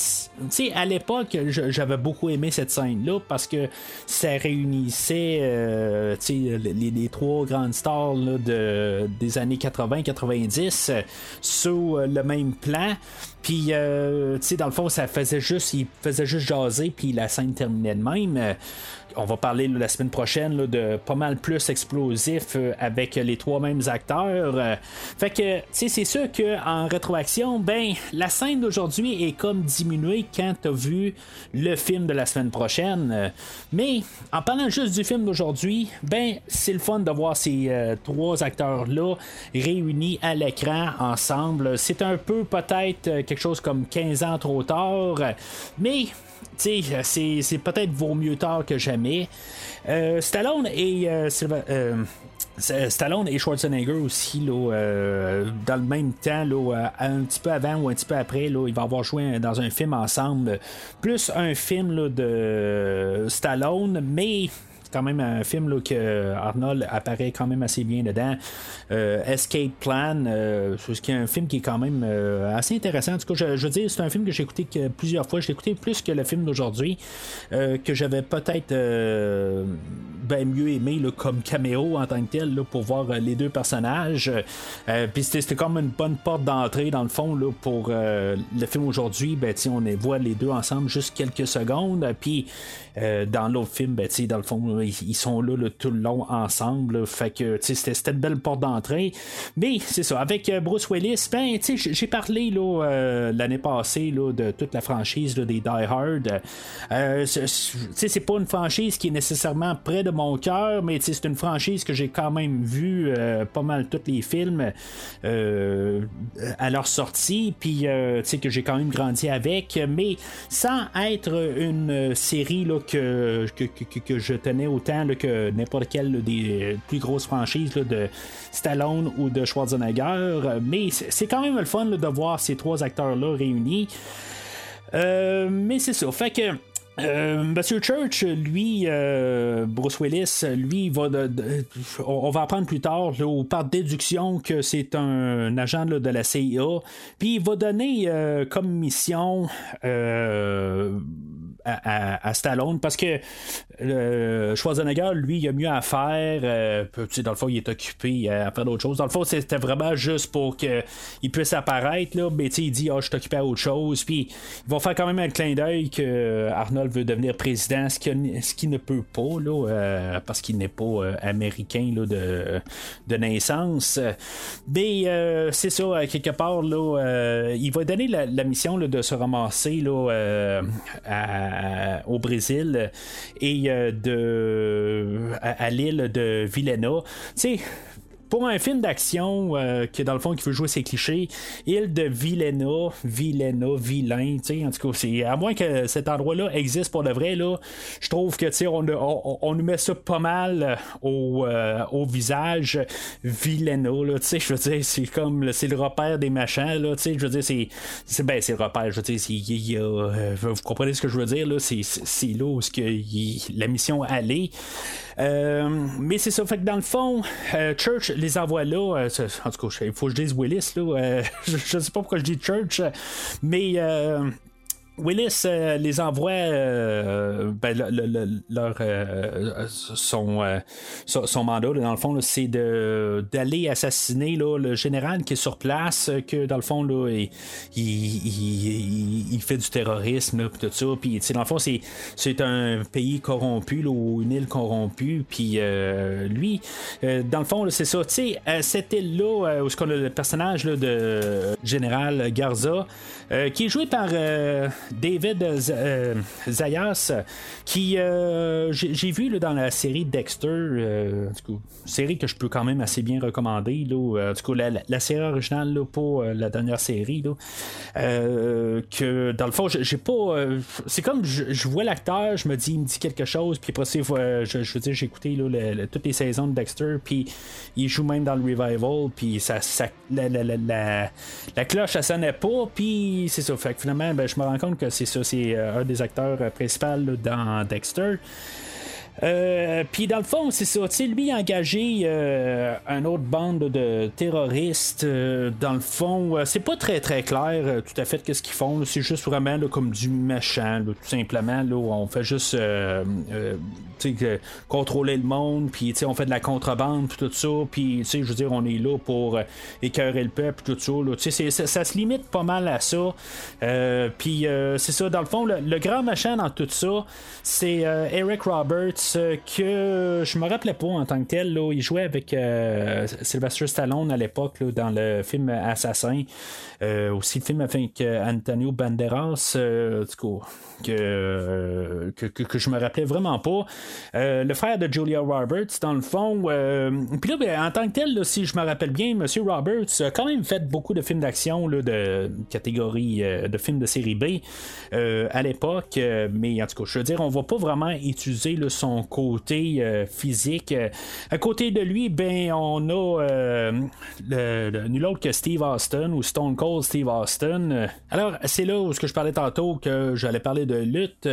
sais, à l'époque, j'avais beaucoup aimé cette scène-là parce que ça réunissait, euh, tu sais, les, trois grandes stars là, de, des années 80-90 euh, sur euh, le même plan. Puis, euh, tu sais, dans le fond, ça faisait juste, il faisait juste jaser, puis la scène terminait de même. On va parler la semaine prochaine de pas mal plus explosif euh, avec les trois mêmes acteurs. Euh, fait que, tu sais, c'est sûr qu'en rétroaction, ben, la scène d'aujourd'hui est comme diminuée quand t'as vu le film de la semaine prochaine. Euh, mais, en parlant juste du film d'aujourd'hui, ben, c'est le fun de voir ces trois acteurs-là réunis à l'écran ensemble. C'est un peu peut-être quelque chose comme 15 ans trop tard, mais tu sais, c'est, c'est peut-être vaut mieux tard que jamais. Euh, Stallone et euh, euh, Stallone et Schwarzenegger aussi, dans le même temps, un petit peu avant ou un petit peu après, là, ils vont avoir joué dans un film ensemble. Plus un film de Stallone, mais quand même un film là, que Arnold apparaît quand même assez bien dedans. Euh, Escape Plan, euh, est un film qui est quand même euh, assez intéressant. En tout cas, je, veux dire, c'est un film que j'ai écouté plusieurs fois. Je l'ai écouté plus que le film d'aujourd'hui, euh, que j'avais peut-être euh, ben mieux aimé comme caméo en tant que tel là, pour voir euh, les deux personnages. Euh, Puis c'était, comme une bonne porte d'entrée dans le fond là, pour euh, le film aujourd'hui. Ben, on les voit les deux ensemble juste quelques secondes. Puis euh, dans l'autre film, ben, dans le fond, ils sont là, là, tout le long ensemble. fait que c'était, une belle porte d'entrée. Mais c'est ça, avec euh, Bruce Willis, ben, j'ai parlé euh, l'année passée de toute la franchise des Die Hard. Euh, c'est- pas une franchise qui est nécessairement près de mon cœur, mais c'est une franchise que j'ai quand même vu pas mal tous les films à leur sortie, puis que j'ai quand même grandi avec, mais sans être une série que, que, je tenais autant que n'importe quelle des plus grosses franchises de Stallone ou de Schwarzenegger, mais c'est quand même le fun de voir ces trois acteurs-là réunis. mais c'est ça. Fait que euh, Monsieur Church, lui, euh, Bruce Willis, lui, va on va apprendre plus tard, par déduction, que c'est un agent de la CIA. Puis il va donner euh, comme mission à, Stallone parce que euh, Schwarzenegger, lui, il a mieux à faire. Euh, dans le fond, il est occupé à faire d'autres choses. Dans le fond, c'était vraiment juste pour qu'il puisse apparaître. Là, mais il dit, ah, je suis occupé à autre chose. Puis il va faire quand même un clin d'œil que Arnold veut devenir président, ce qu'il ne peut pas, là, euh, parce qu'il n'est pas américain là, de, de naissance. Mais c'est ça, quelque part, là, il va donner la, la mission là, de se ramasser là, à au Brésil et euh, de, à, l'île de Villena. Tu sais, pour un film d'action euh, qui dans le fond qui veut jouer ses clichés, île de Vilena, Vilena, vilain, tu sais, en tout cas, c'est à moins que cet endroit-là existe pour de vrai là, je trouve que tu sais on, on, nous met ça pas mal euh, au, euh, au visage Vilena là, tu sais, je veux dire, c'est comme c'est le repère des machins là, tu sais, je veux dire c'est c'est ben c'est le repère, je veux dire, c'est y a, vous comprenez ce que je veux dire là, c'est c'est là où ce que la mission allait. Mais c'est ça, fait que dans le fond, Church les envoie là. Euh, en tout cas, il faut que je dise Willis. Là, euh, je, ne sais pas pourquoi je dis Church, mais euh, Willis euh, les envoie euh, ben, leur euh, son, son, mandat dans le fond c'est d'aller assassiner le général qui est sur place que dans le fond là, il, fait du terrorisme tout ça. Puis dans le fond c'est un pays corrompu ou une île corrompue. Puis lui dans le fond c'est ça. Tu sais cette île là où qu'on a le personnage de général Garza qui est joué par David euh, Zayas, qui euh, j'ai vu dans la série Dexter, euh, série que je peux quand même assez bien recommander. Là, du coup, la, série originale là, pour la dernière série, que dans le fond, j'ai pas. c'est comme je, vois l'acteur, je me dis, il me dit quelque chose, puis après, je, je veux dire, j'ai écouté toutes les saisons de Dexter, puis il joue même dans le revival, puis ça, la, la, cloche, ça sonnait pas, puis c'est ça. Fait que finalement, ben, je me rends compte que c'est ça, c'est euh, un des acteurs euh, principaux dans Dexter. Euh, puis dans le fond, c'est ça. Lui a engagé euh, un autre bande de terroristes. Euh, dans le fond, c'est pas très très clair tout à fait qu'est-ce qu'ils font. C'est juste vraiment comme du méchant, tout simplement. Là, on fait juste contrôler le monde, puis on fait de la contrebande, tout ça. Puis je veux dire, on est là pour écœurer le peuple, tout ça. Ça, se limite pas mal à ça. puis c'est ça, dans le fond, le, grand méchant dans tout ça, c'est Eric Roberts que je me rappelais pas en tant que tel. Là, il jouait avec euh, Sylvester Stallone à l'époque dans le film Assassin. Euh, aussi le film avec euh, Antonio Banderas, du coup, que, que, je me rappelais vraiment pas. le frère de Julia Roberts, dans le fond. Puis là, ben, en tant que tel, si je me rappelle bien, M. Roberts a quand même fait beaucoup de films d'action de catégorie de films de série B à l'époque. mais en tout cas, je veux dire, on va pas vraiment utiliser son côté euh, physique. À côté de lui, ben, on a euh, nul autre que Steve Austin ou Stone Cold Steve Austin. Alors, c'est là où ce que je parlais tantôt que j'allais parler de lutte.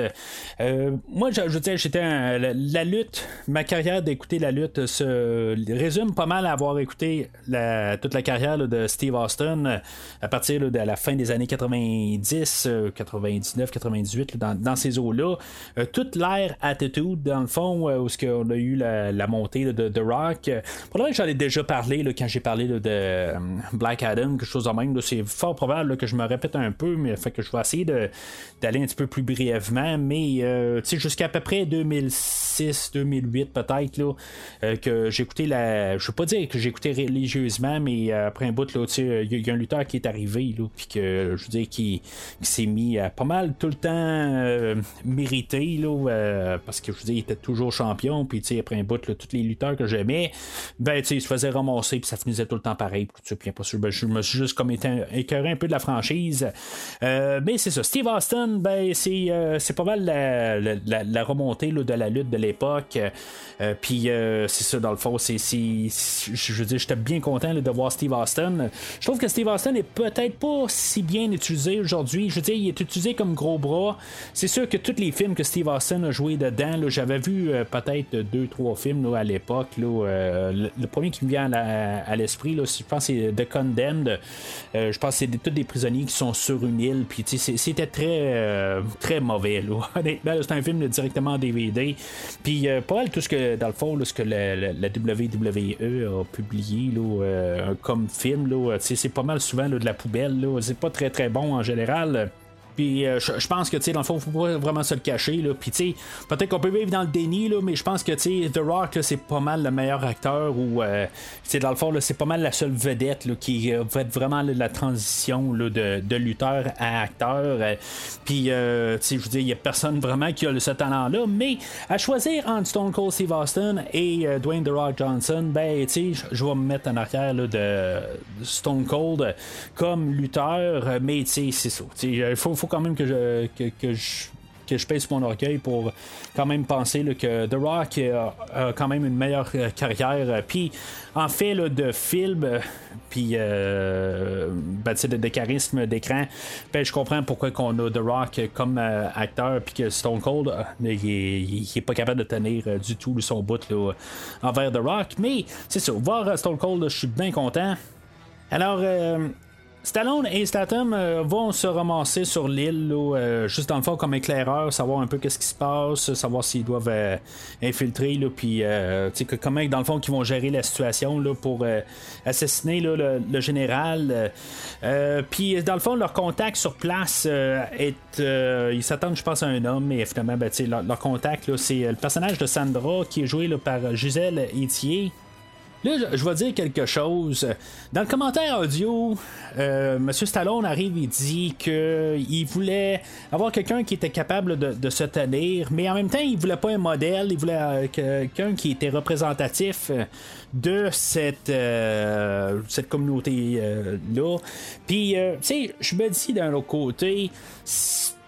Euh, moi, je, je j'étais la, lutte, ma carrière d'écouter la lutte se résume pas mal à avoir écouté toute la carrière de Steve Austin à partir de la fin des années 90, 99, 98, dans, dans ces eaux-là. toute l'ère Attitude, dans le fond, où ce on a eu la, montée de The Rock. Probablement que j'en ai déjà parlé quand j'ai parlé de euh, Black Adam, quelque chose de même. C'est fort probable que je me répète un peu, mais fait que je vais essayer d'aller un petit peu plus brièvement. Mais euh, jusqu'à peu près 2006, 2008 peut-être, là, euh, que écouté la. Je veux pas dire que écouté religieusement, mais après un bout, il y, a un lutteur qui est arrivé, puis que je veux dire qui, s'est mis à pas mal tout le temps mérité, là, parce que je veux dire, il était toujours champion, puis après un bout, tous les lutteurs que j'aimais, ben, ils se faisaient ramasser, puis ça finissait tout le temps pareil. Puis, pas sûr, ben, je me suis juste comme été écœuré un peu de la franchise. mais c'est ça. Steve Austin, ben, c'est, c'est pas mal la, remontée de la lutte de l'époque. puis c'est ça, dans le fond, c'est, je veux dire, j'étais bien content de voir Steve Austin. Je trouve que Steve Austin est peut-être pas si bien utilisé aujourd'hui. Je veux dire, il est utilisé comme gros bras. C'est sûr que tous les films que Steve Austin a joué dedans, j'avais vu euh, peut-être deux, trois films à l'époque. Euh, le, premier qui me vient à, l'esprit, je pense c'est The Condemned. Euh, je pense que c'est tous des prisonniers qui sont sur une île. Puis c'était très, très mauvais. Honnêtement, c'est un film directement en DVD. Puis pas mal tout ce que, dans le fond, ce que la, WWE a publié comme film, c'est pas mal souvent de la poubelle. C'est pas très très bon en général. Puis euh, je, pense que, tu sais, dans le fond, faut pas vraiment se le cacher. Là. Puis, tu sais, peut-être qu'on peut vivre dans le déni, là, mais je pense que, tu sais, The Rock, c'est pas mal le meilleur acteur ou, euh, dans le fond, c'est pas mal la seule vedette qui euh, va être vraiment la transition là, de, de, lutteur à acteur. Puis, tu sais, je veux dire, il y a personne vraiment qui a ce talent-là, mais à choisir entre Stone Cold Steve Austin et Dwayne The Rock Johnson, ben, tu sais, je vais me mettre en arrière de Stone Cold comme lutteur, mais, tu sais, c'est ça. Il faut quand même que je, que, je que je pèse mon orgueil pour quand même penser que The Rock a, quand même une meilleure euh, carrière. Puis en fait de film, puis euh, ben, de, charisme d'écran, ben, je comprends pourquoi qu'on a The Rock comme euh, acteur, puis que Stone Cold, il, est, pas capable de tenir du tout son bout envers The Rock. Mais c'est ça, voir Stone Cold, je suis bien content. Alors, Stallone et Statham euh, vont se ramasser sur l'île, euh, juste dans le fond comme éclaireur, savoir un peu qu'est-ce qui se passe, savoir s'ils doivent euh, infiltrer, là, puis comment dans le fond qu'ils vont gérer la situation là, pour assassiner le, général. puis dans le fond leur contact sur place est, ils s'attendent, je pense, à un homme, mais finalement, ben, leur, leur, contact c'est le personnage de Sandra qui est joué par Gisèle Etier. Là, je vais dire quelque chose. Dans le commentaire audio, euh, M. Stallone arrive et dit qu'il voulait avoir quelqu'un qui était capable de, se tenir, mais en même temps, il voulait pas un modèle, il voulait euh, quelqu'un qui était représentatif de cette, euh, communauté-là. Puis, tu sais, je me dis d'un autre côté,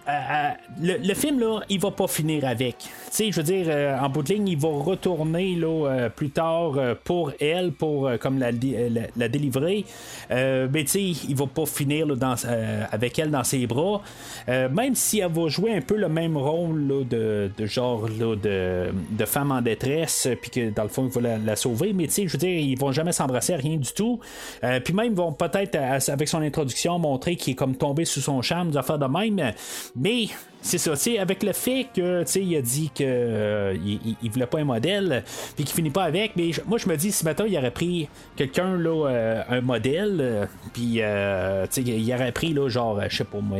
le, film, là, il va pas finir avec sais, je veux dire, euh, en bout de ligne, il va retourner là, euh, plus tard euh, pour elle, pour comme la, la, délivrer. mais tu sais, il va pas finir dans, avec elle dans ses bras. même si elle va jouer un peu le même rôle de, de, genre là, de, de, femme en détresse, puis que dans le fond, il va la, sauver. Mais tu sais, je veux dire, ils vont jamais s'embrasser, rien du tout. puis même, ils vont peut-être, avec son introduction, montrer qu'il est comme tombé sous son charme, des affaires de même. Mais c'est ça, tu avec le fait que, tu il a dit qu'il euh, voulait pas un modèle, puis qu'il finit pas avec, mais moi je me dis, si maintenant il aurait pris quelqu'un, là, euh, un modèle, euh, puis, tu il aurait pris, là, genre, je sais pas moi,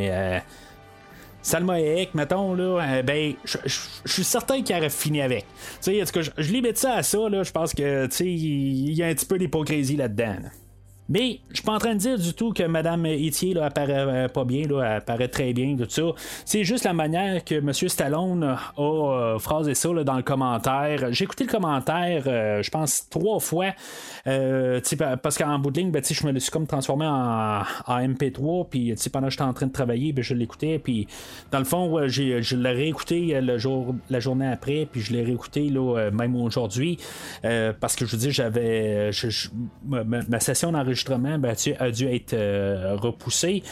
Salma Hayek, mettons, là, ben, je suis certain qu'il aurait fini avec. Tu sais, je, je limite ça à ça, là, je pense que, tu sais, il y a un petit peu d'hypocrisie là-dedans. là dedans mais je suis pas en train de dire du tout que Mme Etier là, apparaît euh, pas bien, là, apparaît très bien, tout ça. C'est juste la manière que M. Stallone a euh, phrasé ça dans le commentaire. J'ai écouté le commentaire, euh, je pense, trois fois. parce qu'en bout de ligne, ben, je me suis comme transformé en, MP3. Puis pendant que j'étais en train de travailler, ben, je l'écoutais. Puis dans le fond, je l'ai réécouté le jour, la journée après. Puis je l'ai réécouté là, même aujourd'hui. parce que je veux dire, j'avais ma, ma, session d'enregistrement ben, a dû être euh, repoussé.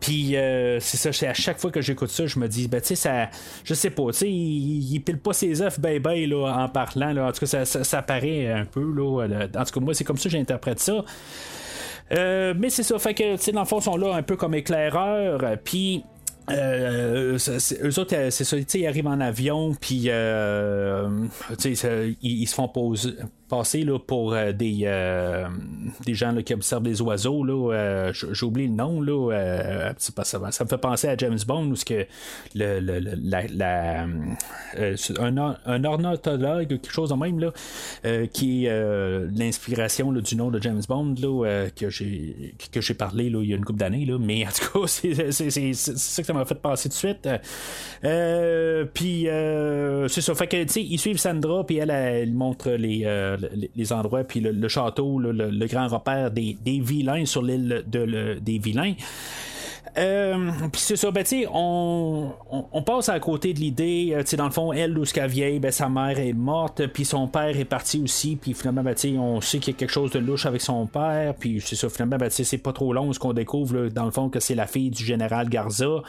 Puis euh, c'est ça, c'est à chaque fois que j'écoute ça, je me dis, ben tu sais, ça, je sais pas, tu sais, il, pile pas ses œufs ben ben là, en parlant, là. en tout cas, ça, ça, paraît un peu, là, en tout cas, moi, c'est comme ça que j'interprète ça. Euh, mais c'est ça, fait que, tu sais, dans le fond, ils sont là un peu comme éclaireurs, puis euh, eux autres, c'est ça, ils arrivent en avion, puis ils, se font poser, passer là, pour des, des gens qui observent les oiseaux. Là, j'ai oublié le nom. Là, ça, ça, me fait penser à James Bond, que le, le, la, un, un, ornithologue, quelque chose de même, là, qui est l'inspiration du nom de James Bond là, que j'ai parlé là, il y a une couple d'années. Mais en tout cas, c'est, ça que ça m'a fait passer de suite. Puis c'est ça. Fait que, ils suivent Sandra, puis elle, elle, montre les, les, endroits, puis le, château, le, grand repère des, vilains sur l'île de, des vilains. Euh, puis c'est ça, ben, on, on, passe à côté de l'idée, euh, dans le fond, elle, lorsqu'elle vieille, ben, sa mère est morte, puis son père est parti aussi, puis finalement, ben, on sait qu'il y a quelque chose de louche avec son père, puis c'est ça, finalement, ben, c'est pas trop long ce qu'on découvre, dans le fond, que c'est la fille du général Garza.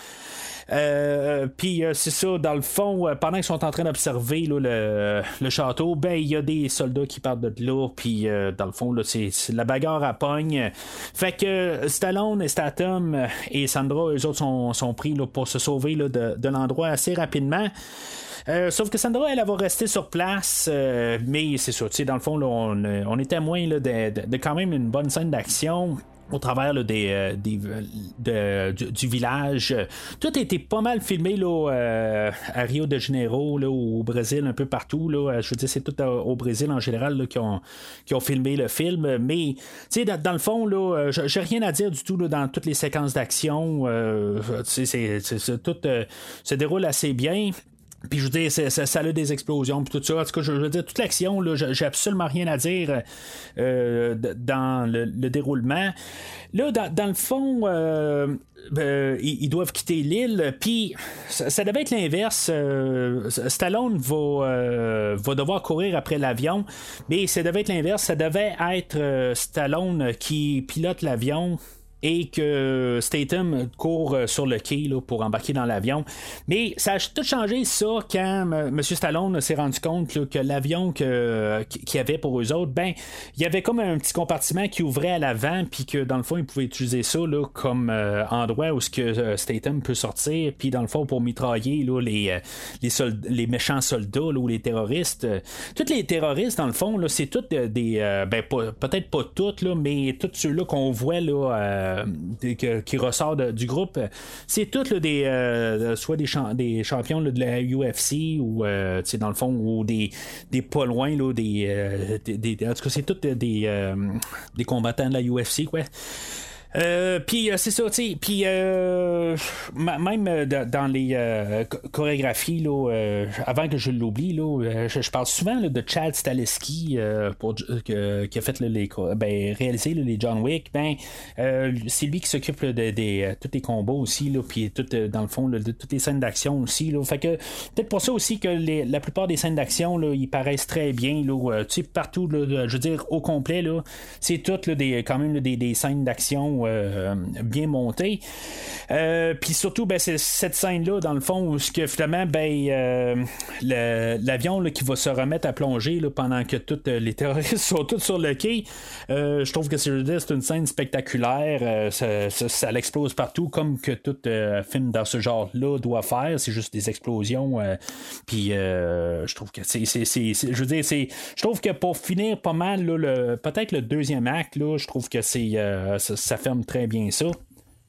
Euh, puis euh, c'est ça, dans le fond, euh, pendant qu'ils sont en train d'observer le, le, château, ben il y a des soldats qui partent de là, puis dans le fond, c'est, la bagarre à pogne. Fait que Stallone, Statham et Sandra, eux autres sont, sont pris là, pour se sauver là, de, de l'endroit assez rapidement. sauf que Sandra, elle, va rester sur place, mais c'est ça, dans le fond, là, on, on, est témoin là, de, de, quand même une bonne scène d'action au travers des, euh, du, village. Tout a été pas mal filmé là, euh, à Rio de Janeiro, là, au Brésil, un peu partout. Là. Je veux dire, c'est tout au Brésil en général là, qui, ont, qui ont filmé le film. Mais dans, dans le fond, là, j'ai rien à dire du tout là, dans toutes les séquences d'action. Euh, c'est, tout se déroule assez bien. Puis je veux dire, ça, ça, a des explosions, puis tout ça. En tout cas, je, veux dire, toute l'action, j'ai absolument rien à dire euh, dans le, déroulement. Là, dans, le fond, euh, ben, ils, doivent quitter l'île, puis ça, devait être l'inverse. Euh, Stallone va, va devoir courir après l'avion, mais ça devait être l'inverse. Ça devait être Stallone qui pilote l'avion et que Statham court euh, sur le quai pour embarquer dans l'avion. Mais ça a tout changé ça quand M. Stallone s'est rendu compte que l'avion qu'il y avait pour eux autres, ben, il y avait comme un petit compartiment qui ouvrait à l'avant, puis que dans le fond, ils pouvaient utiliser ça là, comme euh, endroit où ce que euh, Statham peut sortir, puis dans le fond, pour mitrailler là, les, les, les méchants soldats ou les terroristes. tous les terroristes, dans le fond, c'est toutes des. ben, peut-être pas toutes, là, mais tous ceux-là qu'on voit là euh, qui ressort du groupe, c'est tous des euh, soit des, champions de la UFC ou euh, dans le fond ou des, pas loin là, des, en tout cas c'est tous des, des combattants de la UFC quoi. Euh, puis euh, c'est ça, tu sais. Puis euh, même dans les chorégraphies, là, avant que je l'oublie, là, je, parle souvent de Chad Staleski pour, qui a fait les, ben, réalisé les John Wick. Ben, c'est lui qui s'occupe de, tous les combats aussi, là, puis tout, dans le fond, de toutes les scènes d'action aussi. Là. Fait que peut-être pour ça aussi que la plupart des scènes d'action, ils paraissent très bien. Là, partout, je veux dire, au complet, là, c'est toutes des, quand même des scènes d'action euh, bien monté. Euh, puis surtout, ben, c'est cette scène-là, dans le fond, où que, finalement, ben, euh, l'avion qui va se remettre à plonger pendant que tous les terroristes sont tous sur le quai. je trouve que c'est une scène spectaculaire. ça, l'explose partout, comme que tout film dans ce genre-là doit faire. C'est juste des explosions. puis je trouve que c'est. Je c'est. Je trouve que pour finir pas mal, peut-être le deuxième acte, là, je trouve que c'est ça, ça très bien ça.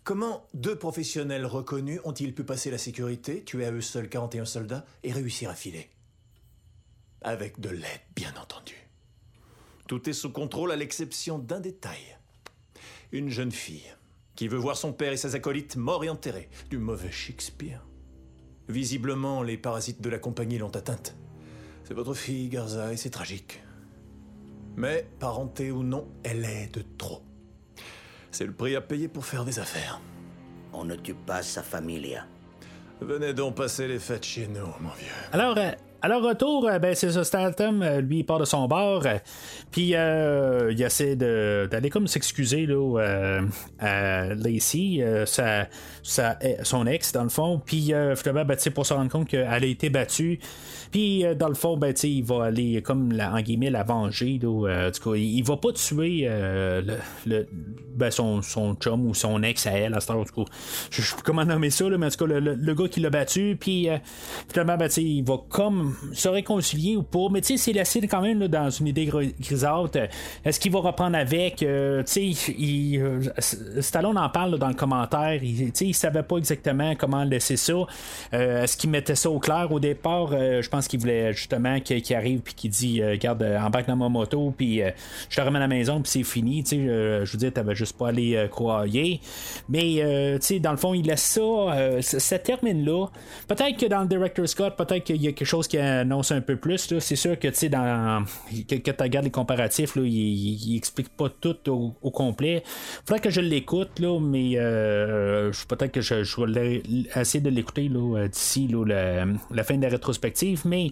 Comment deux professionnels reconnus ont-ils pu passer la sécurité, tuer à eux seuls 41 soldats et réussir à filer? Avec de l'aide, bien entendu. Tout est sous contrôle à l'exception d'un détail. Une jeune fille qui veut voir son père et ses acolytes morts et enterrés. Du mauvais Shakespeare. Visiblement, les parasites de la compagnie l'ont atteinte. C'est votre fille, Garza, et c'est tragique. Mais, parenté ou non, elle est de trop. C'est le prix à payer pour faire des affaires. On ne tue pas sa famille. Venez donc passer les fêtes chez nous, mon vieux. Alors, euh, alors, retour, euh, ben, c'est ça, Statham, euh, lui, il part de son bord, puis il essaie d'aller comme s'excuser là, à Lacey, sa, son ex, dans le fond, puis finalement, ben, pour se rendre compte qu'elle a été battue, puis, euh, dans le fond, ben, il va aller, comme la, en guillemets, la venger. Euh, il, va pas tuer euh, le, ben, son, son chum ou son ex à elle, à ce temps, Je sais comment nommer ça, mais en tout cas, le, gars qui l'a battu, puis finalement, ben, il va comme se réconcilier ou pas. Mais tu sais, c'est laissé quand même là, dans une idée gr- grisâtre. Est-ce qu'il va reprendre avec euh, Tu sais, il- euh, Stallone en parle dans le commentaire. Il, tu sais, il savait pas exactement comment laisser ça. Euh, Est-ce qu'il mettait ça au clair au départ? Je pense qu'il voulait justement qu'il arrive puis qu'il dit Garde, euh, embarque dans ma moto, puis je te ramène à la maison, puis c'est fini. Tu sais, je veux dire, t'avais juste pas euh, croyer. Mais, tu sais, dans le fond, il laisse ça. ça, termine là. Peut-être que dans le Director Scott, peut-être qu'il y a quelque chose qui annonce un peu plus. C'est sûr que, tu sais, dans. Que, tu regardes les comparatifs, là, il, il- explique pas tout au, au complet. Faudrait que je l'écoute, là, mais euh, peut-être que je, vais essayer de l'écouter euh, d'ici la, la fin de la rétrospective, mais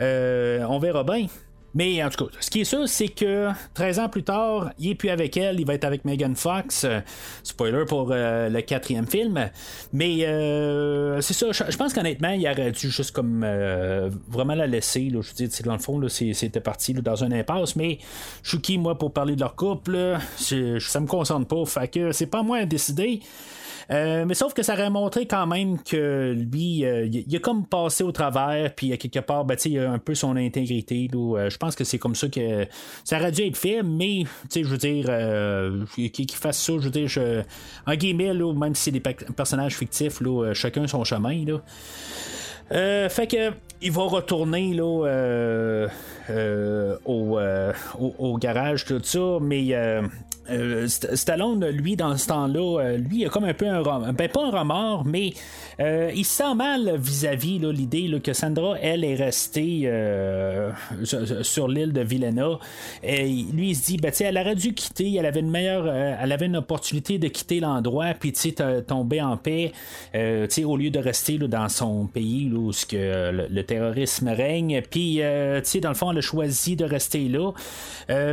euh, on verra bien. Mais en tout cas, ce qui est sûr, c'est que 13 ans plus tard, il est plus avec elle, il va être avec Megan Fox. Euh, spoiler pour euh, le quatrième film. Mais euh, c'est ça, je, pense qu'honnêtement, il aurait dû juste comme euh, vraiment la laisser. Là. Je veux dire, dans le fond, c'était parti dans un impasse. Mais je suis qui, moi, pour parler de leur couple? là? Ça me concerne pas. Fait que c'est pas moi à décider. Euh, mais sauf que ça aurait montré quand même que lui, euh, il a comme passé au travers, puis à quelque part, ben, il a un peu son intégrité. Euh, je pense que c'est comme ça que ça aurait dû être fait, mais je veux dire, euh, qu'il fasse ça, je veux dire, je, en guillemets, même si c'est des pe- personnages fictifs, euh, chacun son chemin. Là. Euh, fait que il va retourner euh, euh, euh, au, au garage, tout ça, mais euh, St- Stallone, lui, dans ce temps-là, euh, lui, il a comme un peu un remords. Ben, pas un remords, mais euh, il se sent mal vis-à-vis l'idée que Sandra, elle, est restée sur, l'île de Vilena. Et lui, il se dit, ben, elle aurait dû quitter, elle avait une meilleure, elle avait une opportunité de quitter l'endroit, puis tu tomber en paix, au lieu de rester là, dans son pays où le, terrorisme règne. Puis, tu sais, dans le fond, elle a choisi de rester là.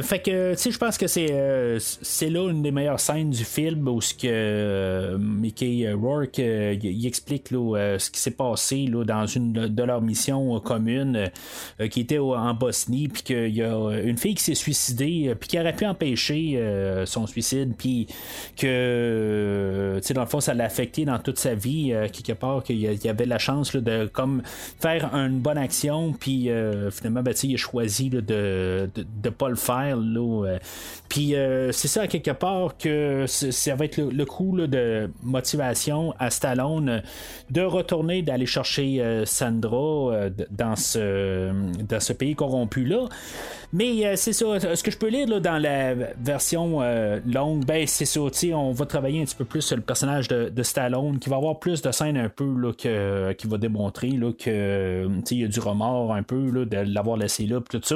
Fait que, tu je pense que c'est c'est là une des meilleures scènes du film où ce que euh, Mickey Rourke euh, il- il explique là, euh, ce qui s'est passé là, dans une de de leurs missions euh, communes euh, qui était en Bosnie, puis qu'il y a une fille qui s'est suicidée, euh, puis qui aurait pu empêcher euh, son suicide, puis que, euh, dans le fond, ça l'a affecté dans toute sa vie, euh, quelque part, qu'il y avait la chance là, de comme faire une bonne action, puis euh, finalement, ben, il a choisi de ne pas le faire. Euh. puis euh, c'est ça, quelque part, que ça va être le, coup de motivation à Stallone de retourner, d'aller chercher euh, Sandra euh, dans, ce, dans ce pays corrompu-là. Mais euh, c'est ça, ce que je peux lire là, dans la version longue, ben c'est ça, on va travailler un petit peu plus sur le personnage de, Stallone, qui va avoir plus de scènes un peu là, que, qui va démontrer là, que il y a du remords un peu là, de l'avoir laissé là, tout ça.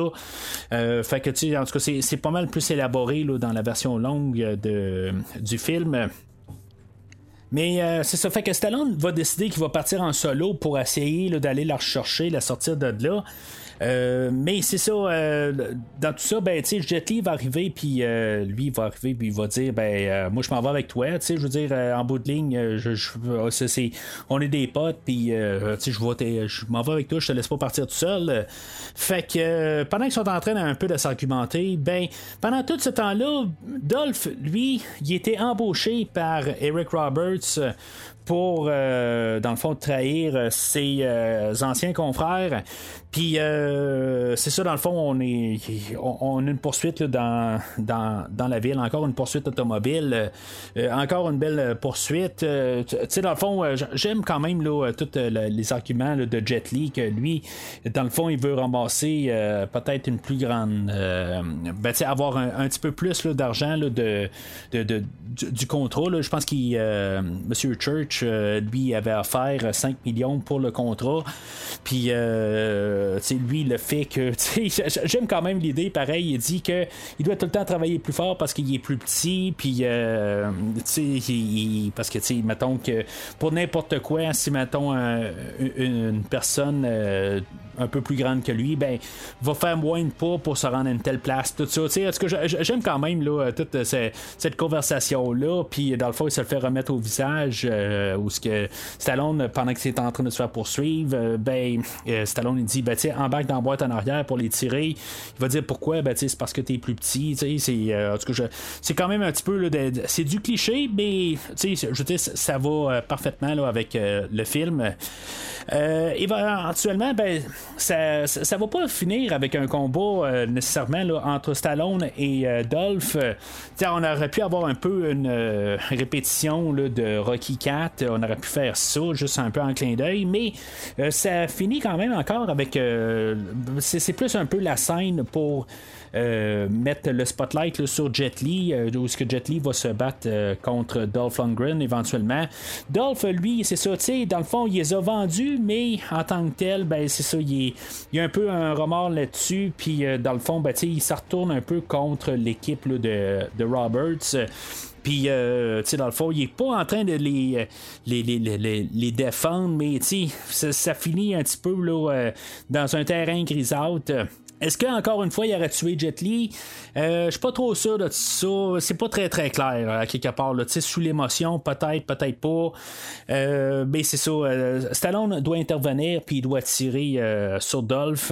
Fait que en tout cas, c'est, c'est pas mal plus élaboré là, dans la version longue euh, de, du film. Mais euh, c'est ça, fait que Stallone va décider qu'il va partir en solo pour essayer d'aller la rechercher, la sortir de là. Euh, mais c'est ça, euh, dans tout ça, ben, tu sais, Jet Li va arriver, puis euh, lui, va arriver, puis il va dire, ben, moi, je m'en vais avec toi, tu sais, je veux dire, en bout de ligne, je, c'est- on est des potes, puis, tu sais, je m'en vais avec toi, je te laisse pas partir tout seul. Fait que, pendant qu'ils sont en train un peu de s'argumenter, ben, pendant tout ce temps-là, Dolph, lui, il était embauché par Eric Roberts pour, dans le fond, trahir ses anciens confrères. Puis, euh, c'est ça, dans le fond, on, est, on, on a une poursuite là, dans, dans, dans la ville, encore une poursuite automobile, euh, encore une belle euh, poursuite. Euh, tu sais, dans le fond, euh, j'aime quand même tous les arguments là, de Jet Li, que lui, dans le fond, il veut ramasser euh, peut-être une plus grande. euh, ben, tu sais, avoir un, un petit peu plus d'argent de, de, de- du, du contrat. Je pense qu'il. euh, Monsieur Church, euh, lui, avait offert 5 millions pour le contrat. Puis, euh, sais, lui, le fait que. J'aime quand même l'idée, pareil, il dit que il doit tout le temps travailler plus fort parce qu'il est plus petit. Puis, euh, parce que, tu mettons que pour n'importe quoi, si, mettons, un- une, personne. euh, un peu plus grande que lui, ben, va faire moins de pas pour se rendre à une telle place, tout ça. Cas, j'a- j'aime quand même là, toute euh, ce- cette conversation rôle-là, puis dans le fond, il se le fait remettre au visage, où ce que Stallone, pendant qu'il est en train de se faire poursuivre, ben, Stallone, il dit, ben, tu embarque dans boîte en arrière pour les tirer. Il va dire pourquoi, ben, c'est parce que t'es plus petit, cas, c'est quand même un petit peu, c'est du cliché, mais, je dire, ça va parfaitement, là, avec le film. Euh, éventuellement, ben, ça, ça, va pas finir avec un combat euh, nécessairement là, entre Stallone et euh, Dolph. on aurait pu avoir un peu une répétition là, de Rocky Cat. On aurait pu faire ça, juste un peu en clin d'œil, mais ça finit quand même encore avec. C'est plus un peu la scène pour. Euh, mettre le spotlight sur Jet Li, euh, où ce que Jet Li va se battre euh, contre Dolph Lundgren éventuellement. Dolph, lui, c'est ça, tu sais, dans le fond, il les a vendus, mais en tant que tel, ben c'est ça, il, y a un peu un remords là-dessus, puis dans le fond, ben, il se retourne un peu contre l'équipe de Roberts. Puis, euh, tu sais, dans le fond, il est pas en train de les, les, les, les, les défendre, mais tu sais, ça, finit un petit peu là, dans un terrain grisâtre. Est-ce qu'encore une fois, il aurait tué Jet Li? Euh, Je suis pas trop sûr de ça. C'est pas très très clair, à quelque part. Là. Sous l'émotion, peut-être, peut-être pas. Euh, mais c'est ça. Euh, Stallone doit intervenir puis il doit tirer sur Dolph.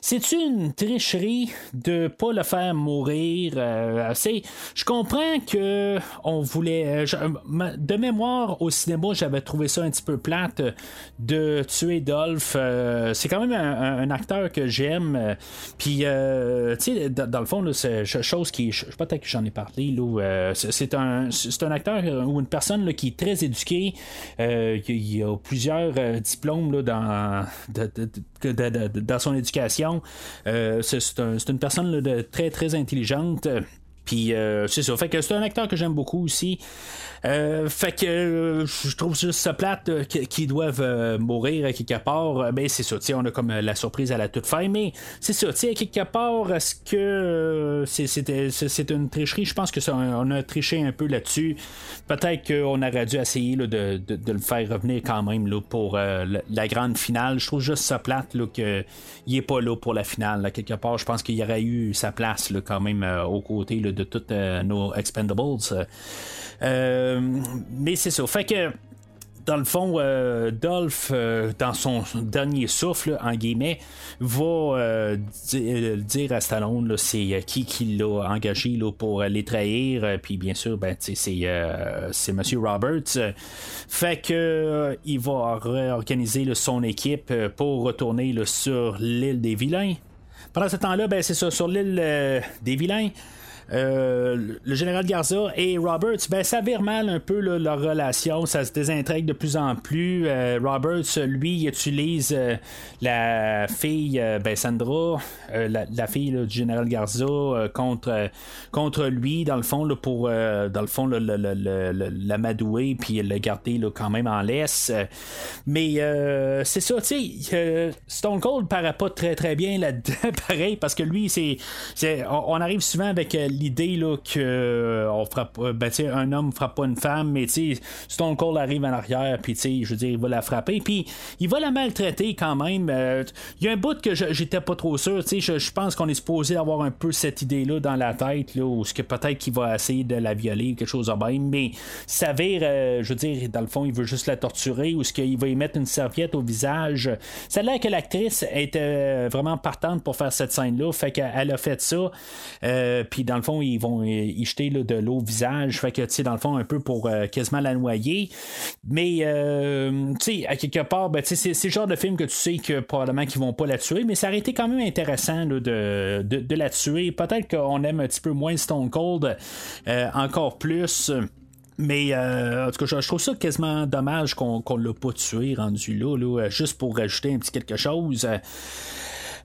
C'est une tricherie de pas le faire mourir. je comprends que on voulait. de mémoire, au cinéma, j'avais trouvé ça un petit peu plate de tuer Dolph. c'est quand même un acteur que j'aime. Puis, euh, tu sais, dans, le fond, c'est chose qui. Je peut-être que j'en ai parlé. Euh, c'est un, un acteur ou une personne qui est très éduquée. Euh, il a plusieurs diplômes là, dans, dans son éducation. c'est une personne de très, très intelligente. Puis c'est ça. Fait que c'est un acteur que j'aime beaucoup aussi. Euh, fait que euh, je trouve juste ça plate euh, qu'ils doivent mourir à quelque part. Ben c'est ça, on a comme la surprise à la toute fin, mais c'est ça, à quelque part, est-ce que c'est une tricherie? Je pense que on a triché un peu là-dessus. Peut-être qu'on aurait dû essayer de, de, le faire revenir quand même là, pour la, grande finale. Je trouve juste ça plate qu'il n'est pas là pour la finale. À quelque part, je pense qu'il y aurait eu sa place là, quand même aux côtés de toutes nos Expendables. Euh, mais c'est ça. Fait que dans le fond, euh, Dolph, euh, dans son dernier souffle, en guillemets, va dire à Stallone c'est qui qui l'a engagé là, pour les trahir. Puis bien sûr, ben, c'est, c'est Monsieur Roberts. Fait que il va réorganiser son équipe pour retourner sur l'île des vilains. Pendant ce temps-là, ben, c'est ça, sur l'île des vilains. Euh, le général Garza et Roberts, ben, ça vire mal un peu leur relation, ça se désintègre de plus en plus. Euh, Roberts, lui, il utilise euh, la fille, ben, Sandra, la, fille du général Garza, contre, contre lui, dans le fond, pour dans le fond, la madouer puis le garder quand même en laisse. Mais c'est ça, tu sais, Stone Cold paraît pas très très bien là-dedans, pareil, parce que lui, c'est, on arrive souvent avec l'idée là, que euh, on frappe, euh, ben, un homme frappe pas une femme, mais Stone Cold arrive en arrière, puis je veux dire, il va la frapper, puis il va la maltraiter quand même. Euh, il y a un bout que j'étais pas trop sûr, je, je pense qu'on est supposé avoir un peu cette idée-là dans la tête, là, où ce que peut-être qu'il va essayer de la violer ou quelque chose de même, mais ça vire, je veux dire, dans le fond, il veut juste la torturer, ou ce qu'il va y mettre une serviette au visage. Ça a l'air que l'actrice était vraiment partante pour faire cette scène-là, fait qu'elle a fait ça, puis dans le ils vont y jeter de l'eau au visage. Fait que, tu sais, dans le fond, un peu pour euh, quasiment la noyer. Mais, euh, tu sais, à quelque part, ben, c'est, le genre de film que tu sais que probablement qu'ils vont pas la tuer, mais ça aurait été quand même intéressant de, la tuer. Peut-être qu'on aime un petit peu moins Stone Cold, euh, encore plus. Mais en tout cas, je, trouve ça quasiment dommage qu'on ne l'a pas tué rendu là, juste pour rajouter un petit quelque chose.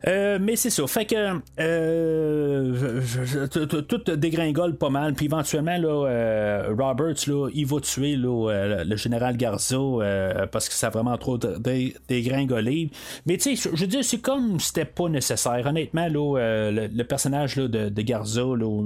Euh, mais c'est ça. Fait que euh, tout dégringole pas mal. Puis éventuellement, là, euh, Roberts, là, il va tuer le général Garza parce que ça a vraiment trop dégringolé. Mais tu sais, je veux dire, c'est comme c'était pas nécessaire. Honnêtement, là, le, personnage de, Garza, là,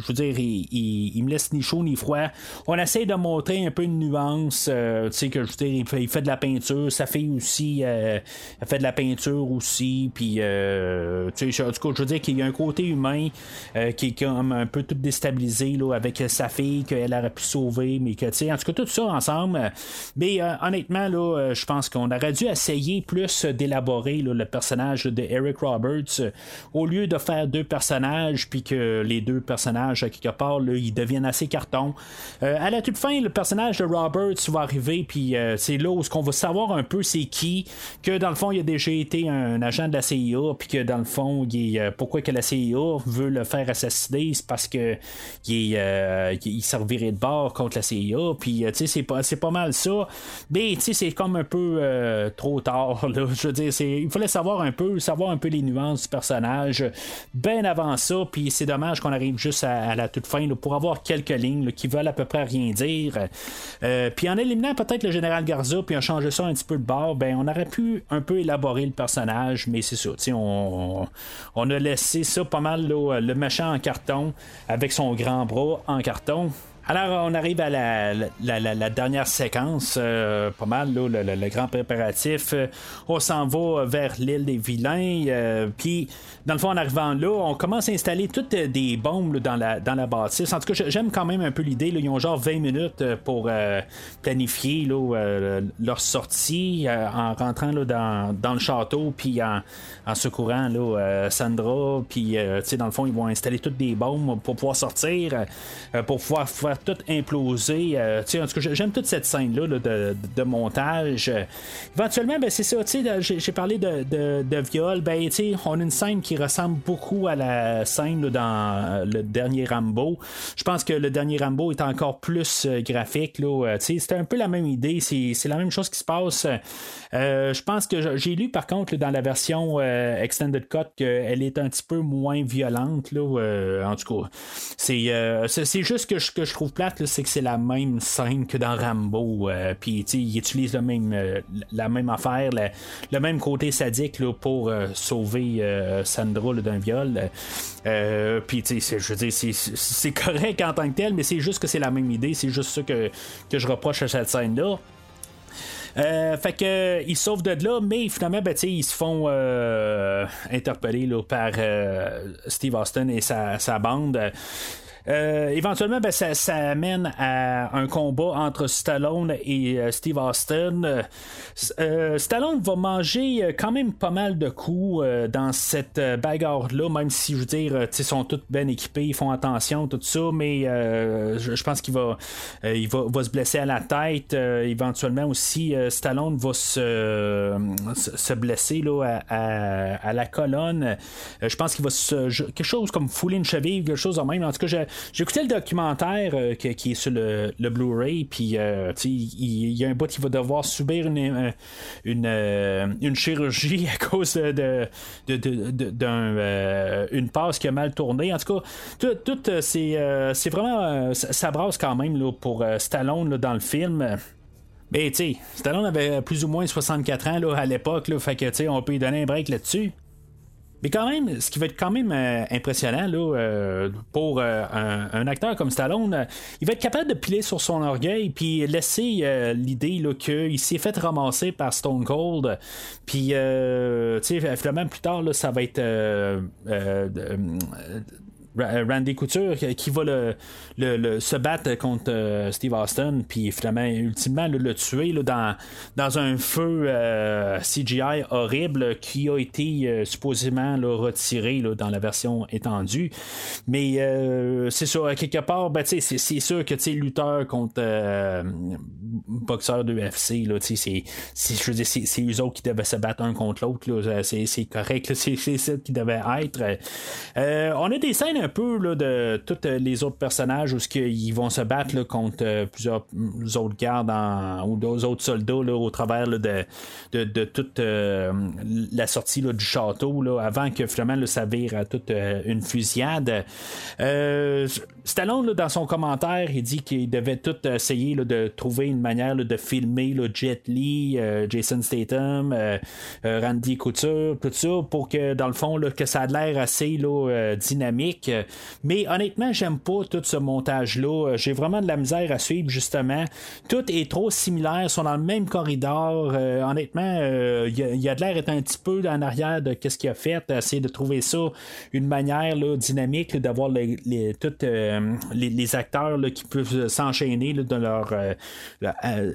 je veux dire, il, me laisse ni chaud ni froid. On essaie de montrer un peu une nuance. tu sais, que je veux dire, il fait, de la peinture. Sa fille aussi, elle fait de la peinture aussi. Puis euh, tu sais, en tout cas, je veux dire qu'il y a un côté humain euh, qui est comme un peu tout déstabilisé là, avec sa fille qu'elle aurait pu sauver, mais que, tu sais, en tout cas, tout ça ensemble. Mais honnêtement, là, je pense qu'on aurait dû essayer plus d'élaborer le personnage de Eric Roberts au lieu de faire deux personnages, puis que les deux personnages, quelque part, là, ils deviennent assez cartons. à la toute fin, le personnage de Roberts va arriver, puis c'est là où ce qu'on va savoir un peu c'est qui, que dans le fond, il a déjà été un agent de la CIA, puis que dans le fond, euh, pourquoi que la CIA veut le faire assassiner, c'est parce que il, euh, servirait de bord contre la CIA, puis euh, tu sais, c'est pas, mal ça, mais tu sais, c'est comme un peu trop tard, je veux dire, il fallait savoir un peu, savoir un peu les nuances du personnage, bien avant ça, puis c'est dommage qu'on arrive juste à, la toute fin pour avoir quelques lignes qui veulent à peu près rien dire, puis en éliminant peut-être le général Garza, puis en changeant ça un petit peu de bord, ben on aurait pu un peu élaborer le personnage, mais c'est ça, on, a laissé ça pas mal, le méchant en carton, avec son grand bras en carton. Alors, on arrive à la, dernière séquence, euh, pas mal, le, grand préparatif. Euh, on s'en va vers l'île des vilains. Euh, puis, dans le fond, en arrivant là, on commence à installer toutes des bombes dans, la, dans la bâtisse. En tout cas, j'aime quand même un peu l'idée. Ils ont genre 20 minutes pour planifier leur sortie en rentrant dans, dans, le château, puis en, en secourant Sandra. Puis, dans le fond, ils vont installer toutes des bombes pour pouvoir sortir, pour pouvoir faire tout imploser. Euh, en tout cas, j'aime toute cette scène-là de, montage. éventuellement, ben, c'est ça. J'ai parlé de, de, viol. Ben, on a une scène qui ressemble beaucoup à la scène dans le dernier Rambo. Je pense que le dernier Rambo est encore plus euh, graphique. Euh, c'est un peu la même idée. C'est la même chose qui se passe. je pense que j'ai lu par contre dans la version Extended Cut qu'elle est un petit peu moins violente. En tout cas, c'est juste que je, que je trouve plate, c'est que c'est la même scène que dans Rambo. Euh, puis, il utilise euh, la même affaire, le même côté sadique pour euh, Sandra d'un viol. puis, je veux dire, c'est correct en tant que tel, mais c'est juste que c'est la même idée. C'est juste ça que, que je reproche à cette scène-là. fait que ils sauvent de là, mais finalement, ben, ils se font interpeller là, par Steve Austin et sa bande. Euh, éventuellement, ben, ça, amène à un combat entre Stallone et euh, Steve Austin. Euh, Stallone va manger quand même pas mal de coups dans cette bagarre-là, même si, je veux dire, ils sont tous bien équipés, ils font attention, tout ça, mais je, pense qu'il va, il va, va, se blesser à la tête. éventuellement aussi, Stallone va se, se blesser là, à, à, la colonne. je pense qu'il va se, quelque chose comme fouler une cheville, quelque chose en même. En tout cas, j'ai écouté le documentaire euh, qui, est sur le, Blu-ray, puis euh, il, y a un bout qui va devoir subir une, euh, une, une chirurgie à cause de, de, une passe qui a mal tourné. En tout cas, tout, c'est, vraiment. Ça, brasse quand même là, pour Stallone dans le film. Mais tu sais, Stallone avait plus ou moins 64 ans là, à l'époque, là, fait que on peut lui donner un break là-dessus. Mais quand même, ce qui va être quand même euh, impressionnant là, euh, pour euh, un, acteur comme Stallone, il va être capable de piler sur son orgueil puis laisser l'idée qu'il s'est fait ramasser par Stone Cold. Puis, tu sais, finalement, plus tard, là, ça va être Randy Couture qui va le, se battre contre euh, Steve Austin, puis finalement, ultimement, le, tuer dans, dans un feu euh, CGI horrible qui a été euh, supposément retiré dans la version étendue. Mais c'est sûr, quelque part, ben, c'est sûr que lutteur contre boxeur de UFC, c'est, je c'est, eux autres qui devaient se battre un contre l'autre. C'est, c'est correct, c'est, ça qui devait être. on a des scènes un peu là, de tous les autres personnages où ils vont se battre contre euh, plusieurs autres gardes ou d'autres soldats au travers de, de, toute euh, la sortie du château avant que finalement ça vire à toute euh, une fusillade. Stallone, dans son commentaire, il dit qu'il devait tout essayer de trouver manière de filmer le Jet Li, Jason Statham, Randy Couture, tout ça, pour que dans le fond, là, que ça a l'air assez là, dynamique. Mais honnêtement, j'aime pas tout ce montage-là. J'ai vraiment de la misère à suivre, justement. Tout est trop similaire, sont dans le même corridor. honnêtement, il y, a de l'air d'être un petit peu en arrière de ce qu'il a fait, essayer de trouver ça une manière là, dynamique d'avoir les, les, les, acteurs qui peuvent s'enchaîner dans leur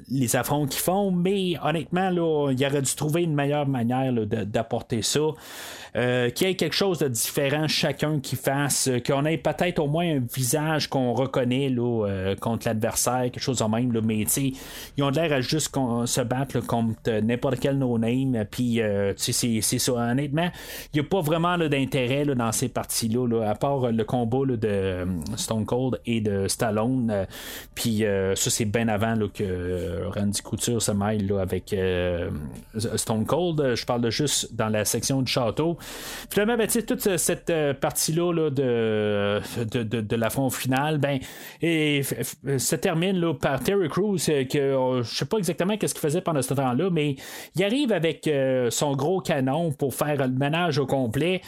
les affronts qu'ils font, mais honnêtement, là, il aurait dû trouver une meilleure manière d'apporter ça. Euh, qu'il y ait quelque chose de différent chacun qui fasse, euh, qu'on ait peut-être au moins un visage qu'on reconnaît là, euh, contre l'adversaire, quelque chose de même, là, mais ils ont l'air à juste se battre contre n'importe quel no-name, puis c'est, c'est ça, honnêtement, il n'y a pas vraiment d'intérêt dans ces parties-là, à part le combat de Stone Cold et de Stallone, puis ça c'est bien avant que Randy Couture se mêle avec Stone Cold, je parle de juste dans la section du château, Finalement, ben, toute cette euh, partie-là de, de, de, l'affront final, ben, et, se termine là, par Terry Crews, euh, que euh, je sais pas exactement qu'est-ce qu'il faisait pendant ce temps-là, mais il arrive avec son gros canon pour faire le ménage au complet.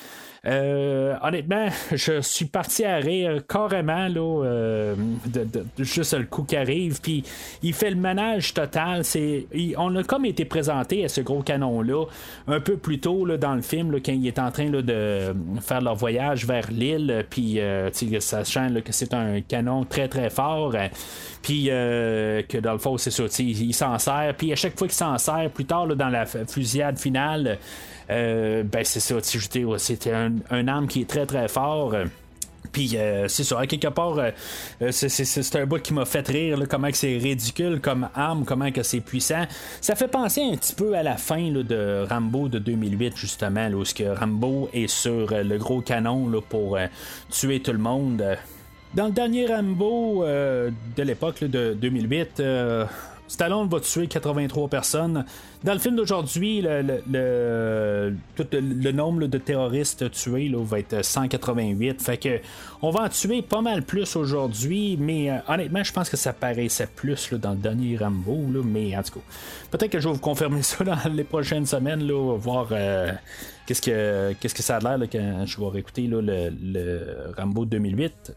Euh, honnêtement, je suis parti à rire carrément là, euh, de, juste le coup qui arrive. Puis il fait le ménage total. C'est, on a comme été présenté à ce gros canon-là un peu plus tôt là, dans le film quand il est en train là, de faire leur voyage vers l'île. Puis euh, sachant que c'est un canon très très fort. puis que dans le fond, c'est ça, il, s'en sert. Puis à chaque fois qu'il s'en sert, plus tard dans la fusillade finale, euh, ben c'est ça, c'était un, un arme qui est très très fort. Puis euh, c'est ça, quelque part, euh, c'est un bout qui m'a fait rire, comment c'est ridicule comme arme, comment que c'est puissant. Ça fait penser un petit peu à la fin de Rambo de 2008, justement, là, où que Rambo est sur le gros canon pour tuer tout le monde. Dans le dernier Rambo de l'époque de 2008, Stallone va tuer 83 personnes. Dans le film d'aujourd'hui, le, le, nombre de terroristes tués va être 188. Fait que on va en tuer pas mal plus aujourd'hui, mais euh, honnêtement, je pense que ça paraissait plus dans le dernier Rambo. mais en tout cas, peut-être que je vais vous confirmer ça dans les prochaines semaines, là, voir euh, qu'est-ce que qu'est-ce que ça a l'air quand je vais réécouter le, le Rambo 2008.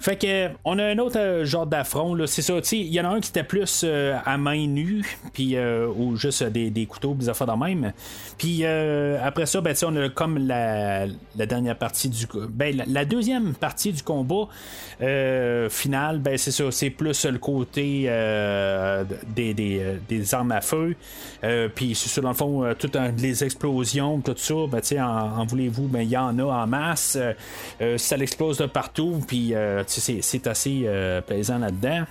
Fait que on a un autre euh, genre d'affront, c'est ça, il y en a un qui était plus euh, à main nue, puis euh, ou juste des, couteaux, des affaires dans même. Puis après ça, ben, on a comme la, dernière partie du ben, la, deuxième partie du combat final, ben c'est ça, c'est plus le côté des, armes à feu. puis c'est ça, dans le fond, toutes les explosions, tout ça, ben, en, en voulez-vous, ben il y en a en masse. ça l'explose de partout, puis c'est assez euh, plaisant là-dedans.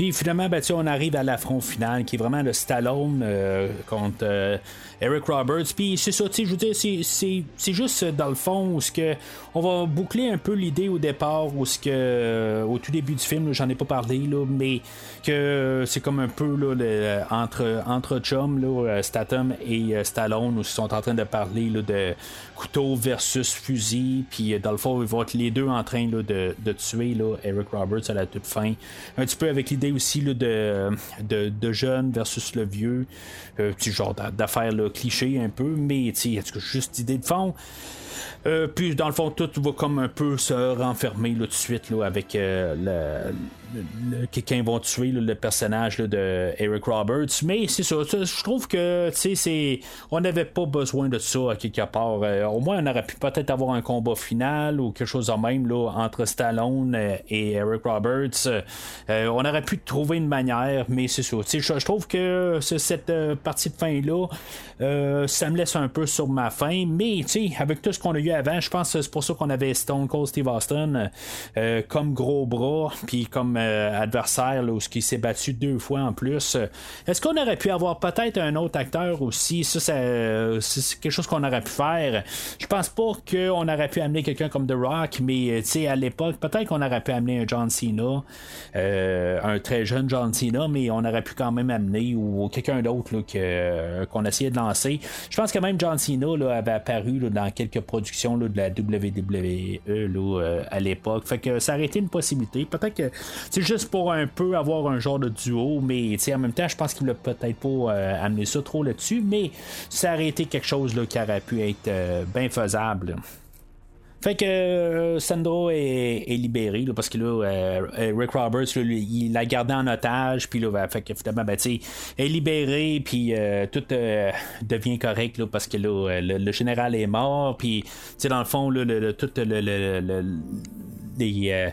Puis finalement, ben, on arrive à l'affront final qui est vraiment le Stallone euh, contre euh, Eric Roberts. Puis c'est ça, je veux dire, c'est juste dans le fond où que on va boucler un peu l'idée au départ où que au tout début du film, j'en ai pas parlé là, mais que c'est comme un peu là, entre entre chum là, Statham et euh, Stallone où ils sont en train de parler là, de couteau versus fusil. Puis euh, dans le fond, ils vont être les deux en train de, de, tuer Eric Roberts à la toute fin. Un petit peu avec l'idée aussi là, de, de, de jeune versus le vieux. Euh, petit genre d'affaires cliché un peu, mais tu sais, juste idée de fond. Euh, puis dans le fond, tout va comme un peu se renfermer là, tout de suite là, avec euh, le, quelqu'un vont tuer le personnage de Eric Roberts. Mais c'est ça, je trouve que c'est on n'avait pas besoin de ça à quelque part. Euh, au moins, on aurait pu peut-être avoir un combat final ou quelque chose de même là, entre Stallone et Eric Roberts. on aurait pu trouver une manière, mais c'est ça. Je, je trouve que cette partie de fin-là, ça me laisse un peu sur ma fin. Mais avec tout ce qu'on a eu avant. Je pense que c'est pour ça qu'on avait Stone Cold Steve Austin euh, comme gros bras, puis comme euh, adversaire, là, où il s'est battu deux fois en plus. Est-ce qu'on aurait pu avoir peut-être un autre acteur aussi? Ça, c'est quelque chose qu'on aurait pu faire. Je pense pas qu'on aurait pu amener quelqu'un comme The Rock, mais à l'époque, peut-être qu'on aurait pu amener un John Cena, euh, un très jeune John Cena, mais on aurait pu quand même amener ou quelqu'un d'autre qu'on essayait de lancer. Je pense que même John Cena avait apparu dans quelques productions de la WWE là, euh, à l'époque. Fait que ça aurait été une possibilité. Peut-être que c'est juste pour un peu avoir un genre de duo, mais en même temps, je pense qu'il ne peut-être pas amené ça trop là-dessus, mais ça aurait été quelque chose là, qui aurait pu être bien faisable. Fait que euh, Sandro est, libéré parce que là, euh, euh, Rick Roberts, il l'a gardé en otage, puis là, ben, fait que finalement, ben, est libéré, puis tout devient correct là, parce que là, le, général est mort, puis dans le fond, le, tout le, les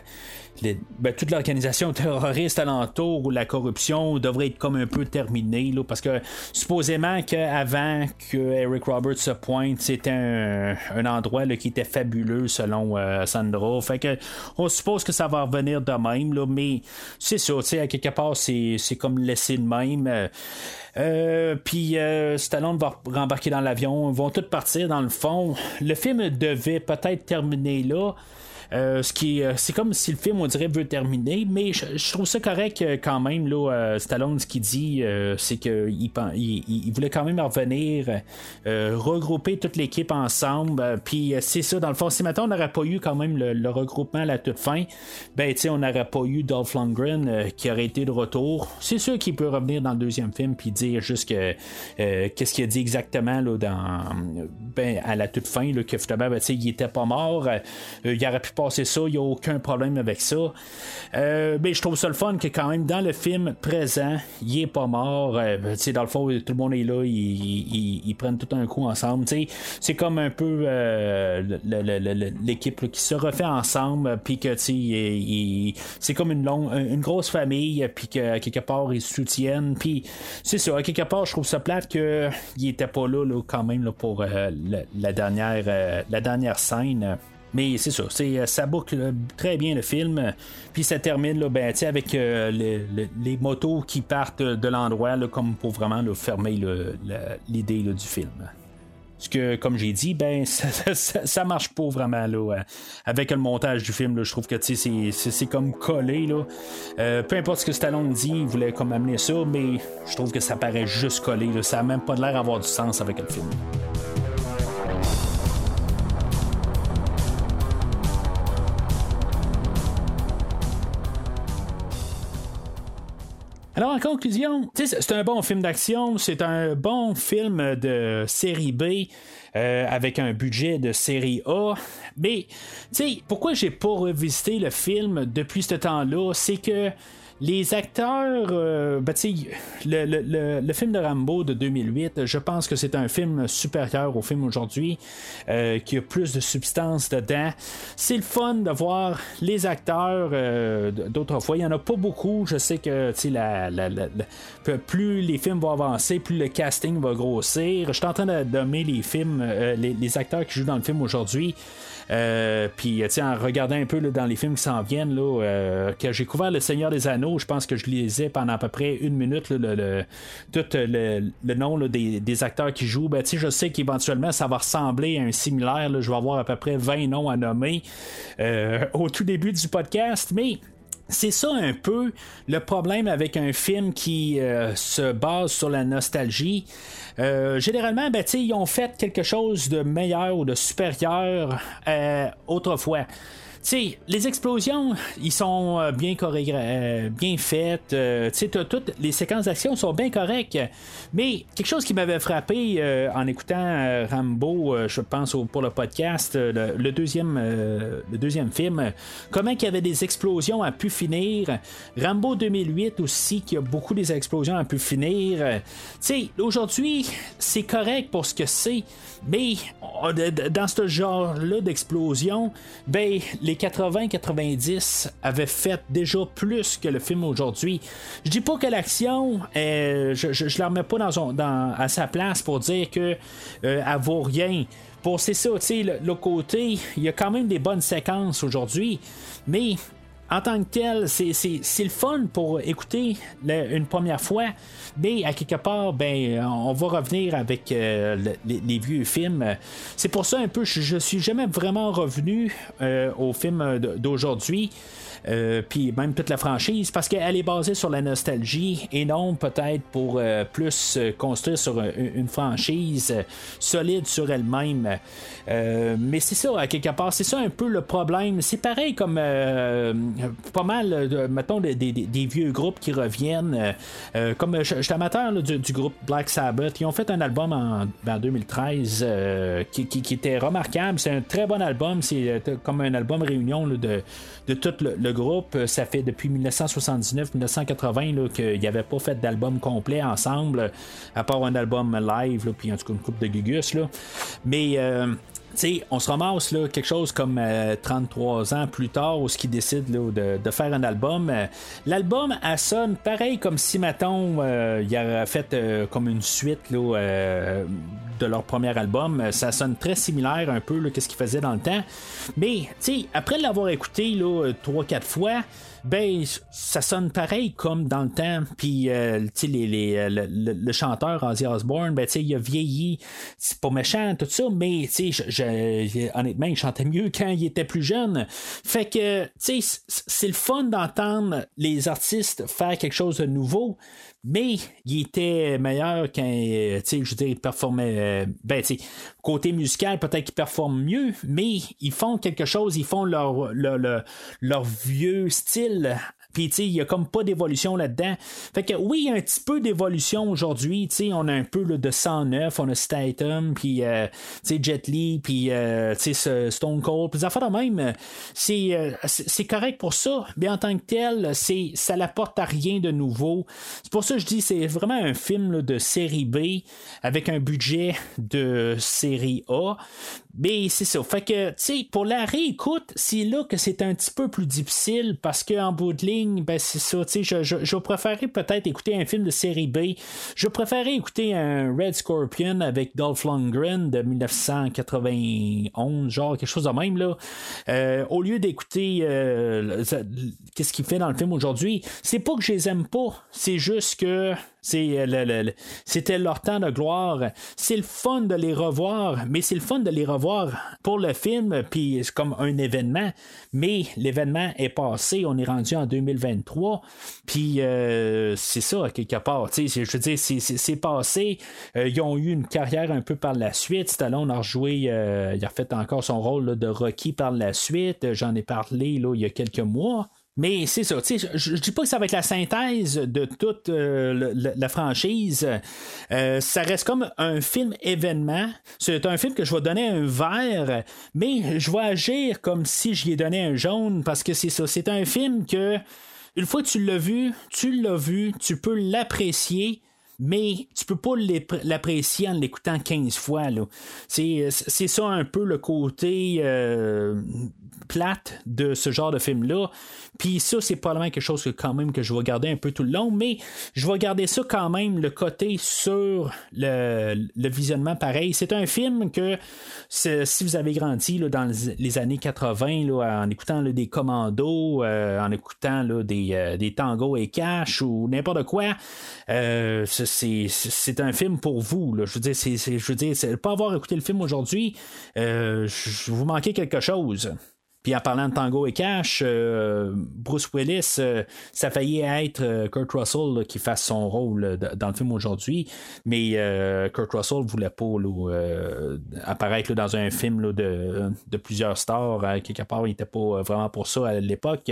ben, toute l'organisation terroriste alentour ou la corruption devrait être comme un peu terminée là, parce que supposément qu'avant que Eric Roberts se pointe c'était un, endroit là, qui était fabuleux selon euh, Sandra fait que on suppose que ça va revenir de même là, mais c'est ça à quelque part c'est, comme laisser de même. Euh, puis euh, Stallone va rembarquer dans l'avion, ils vont tous partir dans le fond. Le film devait peut-être terminer là, euh, ce qui euh, c'est comme si le film, on dirait, veut terminer, mais je, trouve ça correct euh, quand même. Là, Stallone, ce qu'il dit, c'est qu'il il, voulait quand même revenir, regrouper toute l'équipe ensemble. Puis c'est ça, dans le fond, si maintenant on n'aurait pas eu quand même le, regroupement à la toute fin, ben tu sais, on n'aurait pas eu Dolph Lundgren qui aurait été de retour. C'est sûr qu'il peut revenir dans le deuxième film puis dire juste que qu'est-ce qu'il a dit exactement là, dans, ben, à la toute fin, là, que finalement, ben, il était pas mort. il aurait pu passer ça, il n'y a aucun problème avec ça. Euh, mais je trouve ça le fun que quand même dans le film présent, il est pas mort. Euh, dans le fond, tout le monde est là, ils, prennent tout un coup ensemble. C'est comme un peu euh, l'équipe qui se refait ensemble, puis que c'est comme une, longue, une grosse famille, puis que quelque part ils se soutiennent. Puis c'est ça, quelque part, je trouve ça plate qu'il était pas là, quand même là, pour la, dernière, la dernière scène. Mais c'est ça, euh, ça boucle très bien le film. Puis ça termine là, ben, avec euh, les motos qui partent de l'endroit comme pour vraiment fermer l'idée du film. Ce que, comme j'ai dit, ben ça, marche pas vraiment là, euh, avec le montage du film. je trouve que c'est, comme collé. Là. peu importe ce que Stallone dit, il voulait comme amener ça, mais je trouve que ça paraît juste collé. Ça n'a même pas l'air d'avoir du sens avec le film. Alors, en conclusion, c'est un bon film d'action, c'est un bon film de série B. Euh, avec un budget de série A. Mais, tu sais, pourquoi j'ai pas revisité le film depuis ce temps-là, c'est que les acteurs, euh, ben, le, le, le, film de Rambo de 2008, je pense que c'est un film supérieur au film aujourd'hui, euh, qui a plus de substance dedans. C'est le fun de voir les acteurs euh, d'autrefois. Il n'y en a pas beaucoup. Je sais que la, la, plus les films vont avancer, plus le casting va grossir. Je suis en train de nommer les films, les, les acteurs qui jouent dans le film aujourd'hui. Euh, puis, en regardant un peu dans les films qui s'en viennent, là, euh, que j'ai couvert Le Seigneur des Anneaux, je pense que je lisais pendant à peu près une minute le, tout le, nom des, acteurs qui jouent. Ben, je sais qu'éventuellement, ça va ressembler à un similaire. je vais avoir à peu près 20 noms à nommer euh, au tout début du podcast, mais c'est ça un peu le problème avec un film qui se base sur la nostalgie. Euh, généralement, ben, ils ont fait quelque chose de meilleur ou de supérieur euh, autrefois sais, les explosions, ils sont euh, bien euh, bien faites. Euh, toutes les séquences d'action sont bien correctes. Mais quelque chose qui m'avait frappé en écoutant Rambo, je pense pour le podcast, le, deuxième, le deuxième film, comment il y avait des explosions à pu finir. Rambo 2008 aussi, qui a beaucoup des explosions à pu finir. Tu aujourd'hui, c'est correct pour ce que c'est. Mais dans ce genre-là d'explosion, ben, les 80-90 avaient fait déjà plus que le film aujourd'hui. Je dis pas que l'action, euh, je, je, la remets pas dans, dans, à sa place pour dire que euh, vaut rien. Pour c'est ça, tu sais, le, le, côté, il y a quand même des bonnes séquences aujourd'hui, mais en tant que tel, c'est le fun pour écouter une première fois, mais à quelque part, ben, on va revenir avec euh, les, vieux films. C'est pour ça un peu, je, je suis jamais vraiment revenu euh, au film d'aujourd'hui. Puis même toute la franchise, parce qu'elle est basée sur la nostalgie et non peut-être pour plus construire sur une franchise solide sur elle-même. mais c'est ça, à quelque part, c'est ça un peu le problème. C'est pareil comme pas mal, mettons, des, vieux groupes qui reviennent. comme je suis amateur du, groupe Black Sabbath, ils ont fait un album en, 2013 qui, était remarquable. C'est un très bon album. C'est comme un album réunion de, de tout le, groupe. Ça fait depuis 1979-1980 qu'ils n'avaient pas fait d'album complet ensemble, à part un album live, puis en tout cas une coupe de Gugus. Là. Mais euh, on se ramasse là, quelque chose comme 33 euh, ans plus tard où ce qui décide de, faire un album. Euh, l'album, elle sonne pareil comme si, euh, il aurait fait comme une suite là, de leur premier album. Ça sonne très similaire un peu qu'est-ce qu'ils faisaient dans le temps. Mais, après l'avoir écouté là, 3-4 fois, ben ça sonne pareil comme dans le temps. Puis euh, les, les, euh, le, chanteur Ozzy Osbourne, ben il a vieilli, c'est pas méchant tout ça, mais je, honnêtement il chantait mieux quand il était plus jeune. Fait que c'est le fun d'entendre les artistes faire quelque chose de nouveau mais il était meilleur quand, euh, je veux dire, il performait, ben, côté musical, peut-être qu'ils performent mieux, mais ils font quelque chose, ils font leur, leur vieux style Noël puis, tu sais, il y a comme pas d'évolution là-dedans. Fait que, oui, il y a un petit peu d'évolution aujourd'hui. Tu sais, on a un peu là, de 109, on a Statham, puis, euh, tu sais, Jet Li, puis, euh, tu sais, Stone Cold, puis, de même. Euh, c'est, correct pour ça. Mais en tant que tel, c'est, ça n'apporte à rien de nouveau. C'est pour ça que je dis, c'est vraiment un film de série B avec un budget de série A. Mais c'est ça. Fait que, tu sais, pour la réécoute, c'est là que c'est un petit peu plus difficile parce qu'en bout de ligne, ben c'est ça. Sais, je, je, préférerais peut-être écouter un film de série B. Je préférerais écouter un Red Scorpion avec Dolph Lundgren de 1991, genre quelque chose de même, là. Euh, au lieu d'écouter euh, qu'est-ce qu'il fait dans le film aujourd'hui, c'est pas que je les aime pas. C'est juste que euh, c'était leur temps de gloire. C'est le fun de les revoir, mais c'est le fun de les revoir pour le film, puis c'est comme un événement. Mais l'événement est passé, on est rendu en 2023, puis euh, c'est ça, quelque part. Je veux dire, c'est passé. Euh, ils ont eu une carrière un peu par la suite. Stallone a rejoué, il a fait encore son rôle de Rocky par la suite. J'en ai parlé là, il y a quelques mois. Mais c'est ça, je, je dis pas que ça va être la synthèse de toute euh, la, franchise. Euh, ça reste comme un film événement. C'est un film que je vais donner un vert, mais je vais agir comme si j'y ai donné un jaune parce que c'est ça. C'est un film que, une fois que tu l'as vu, tu l'as vu, tu peux l'apprécier mais tu peux pas l'apprécier en l'écoutant 15 fois. C'est ça un peu le côté euh, plate de ce genre de film-là. Puis ça, c'est probablement quelque chose que quand même que je vais garder un peu tout le long, mais je vais garder ça quand même, le côté sur le, visionnement pareil. C'est un film que si vous avez grandi là, dans les années 80 là, en écoutant des commandos, euh, en écoutant des, euh, des tangos et cash ou n'importe quoi, euh, c'est un film pour vous. Je veux dire, c'est, je veux dire, pas avoir écouté le film aujourd'hui, vous manquez quelque chose. En parlant de Tango et Cash, euh, Bruce Willis, euh, ça faillit être euh, Kurt Russell qui fasse son rôle dans le film aujourd'hui, mais Kurt Russell voulait pas apparaître dans un film de, plusieurs stars. quelque part, il n'était pas vraiment pour ça à l'époque.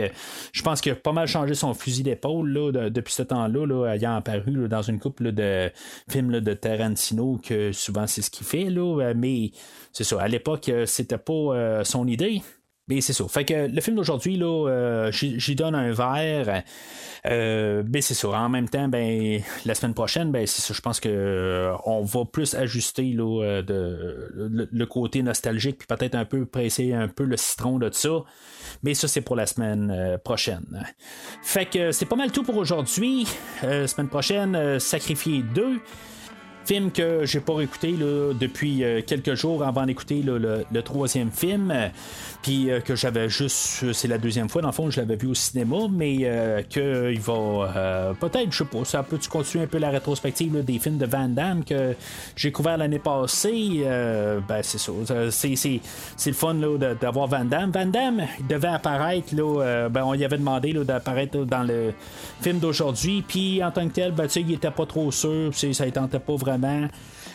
Je pense qu'il a pas mal changé son fusil d'épaule depuis ce temps-là, ayant apparu dans une couple de films de Tarantino, que souvent c'est ce qu'il fait, mais c'est ça, à l'époque, c'était pas son idée. Mais c'est ça. Fait que le film d'aujourd'hui, là, euh, j'y donne un verre. Euh, ben c'est ça. En même temps, ben la semaine prochaine, ben c'est ça. Je pense que euh, on va plus ajuster là, de, le, côté nostalgique, puis peut-être un peu presser un peu le citron de ça. Mais ça, c'est pour la semaine prochaine. Fait que c'est pas mal tout pour aujourd'hui. semaine prochaine, Sacrifier 2. Film que j'ai pas écouté depuis euh, quelques jours avant d'écouter le, troisième film. Puis euh, que j'avais juste. C'est la deuxième fois, dans le fond, je l'avais vu au cinéma, mais euh, qu'il va. Peut-être, je sais pas, ça peut-tu continuer un peu la rétrospective des films de Van Damme que j'ai couvert l'année passée. ben, c'est ça. C'est, le fun d'avoir Van Damme. Van Damme, il devait apparaître, là, ben, on lui avait demandé d'apparaître dans le film d'aujourd'hui. Puis en tant que tel, ben, il était pas trop sûr. Ça ne tentait pas vraiment.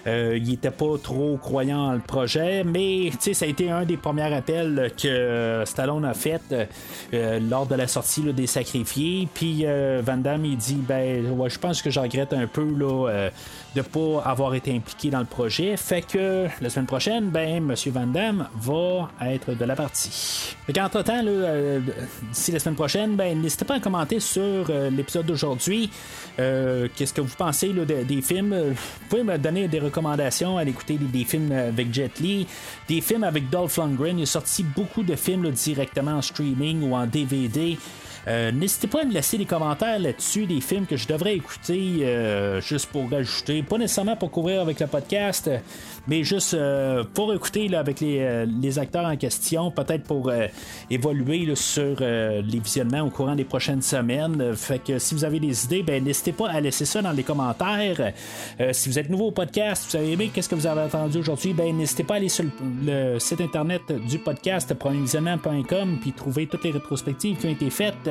Euh, il était pas trop croyant dans le projet, mais ça a été un des premiers appels que Stallone a fait euh, lors de la sortie des Sacrifiés. Puis euh, Van Damme, il dit ben, je pense que je regrette un peu là, de pas avoir été impliqué dans le projet. Fait que la semaine prochaine, ben, M. Van Damme va être de la partie. Entre-temps, euh, d'ici la semaine prochaine, ben, n'hésitez pas à commenter sur euh, l'épisode d'aujourd'hui. Euh, qu'est-ce que vous pensez des films? Vous pouvez me donner des recommandations à écouter des, films avec Jet Li, des films avec Dolph Lundgren. Il a sorti beaucoup de films directement en streaming ou en DVD. Euh, n'hésitez pas à me laisser des commentaires là-dessus, des films que je devrais écouter euh, juste pour rajouter, pas nécessairement pour couvrir avec le podcast, mais juste euh, pour écouter là, avec les, acteurs en question, peut-être pour évoluer sur les visionnements au courant des prochaines semaines. Fait que si vous avez des idées, ben n'hésitez pas à laisser ça dans les commentaires. si vous êtes nouveau au podcast, vous avez aimé qu'est-ce que vous avez entendu aujourd'hui, ben n'hésitez pas à aller sur le, site internet du podcast premiervisionnement.com puis trouver toutes les rétrospectives qui ont été faites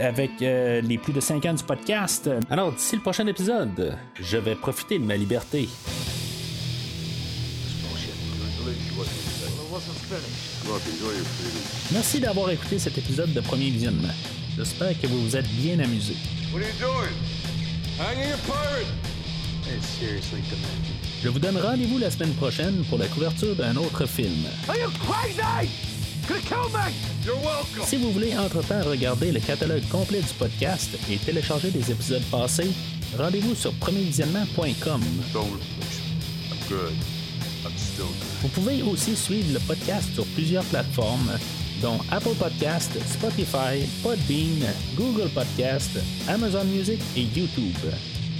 avec euh, les plus de 5 ans du podcast. Alors, d'ici le prochain épisode, je vais profiter de ma liberté. Merci d'avoir écouté cet épisode de Premier Visionnement. J'espère que vous vous êtes bien amusé. Je vous donne rendez-vous la semaine prochaine pour la couverture d'un autre film. Si vous voulez entre-temps regarder le catalogue complet du podcast et télécharger des épisodes passés, rendez-vous sur premiervisionnement.com. Vous pouvez aussi suivre le podcast sur plusieurs plateformes, dont Apple Podcast, Spotify, Podbean, Google Podcast, Amazon Music et YouTube.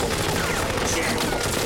Yeah.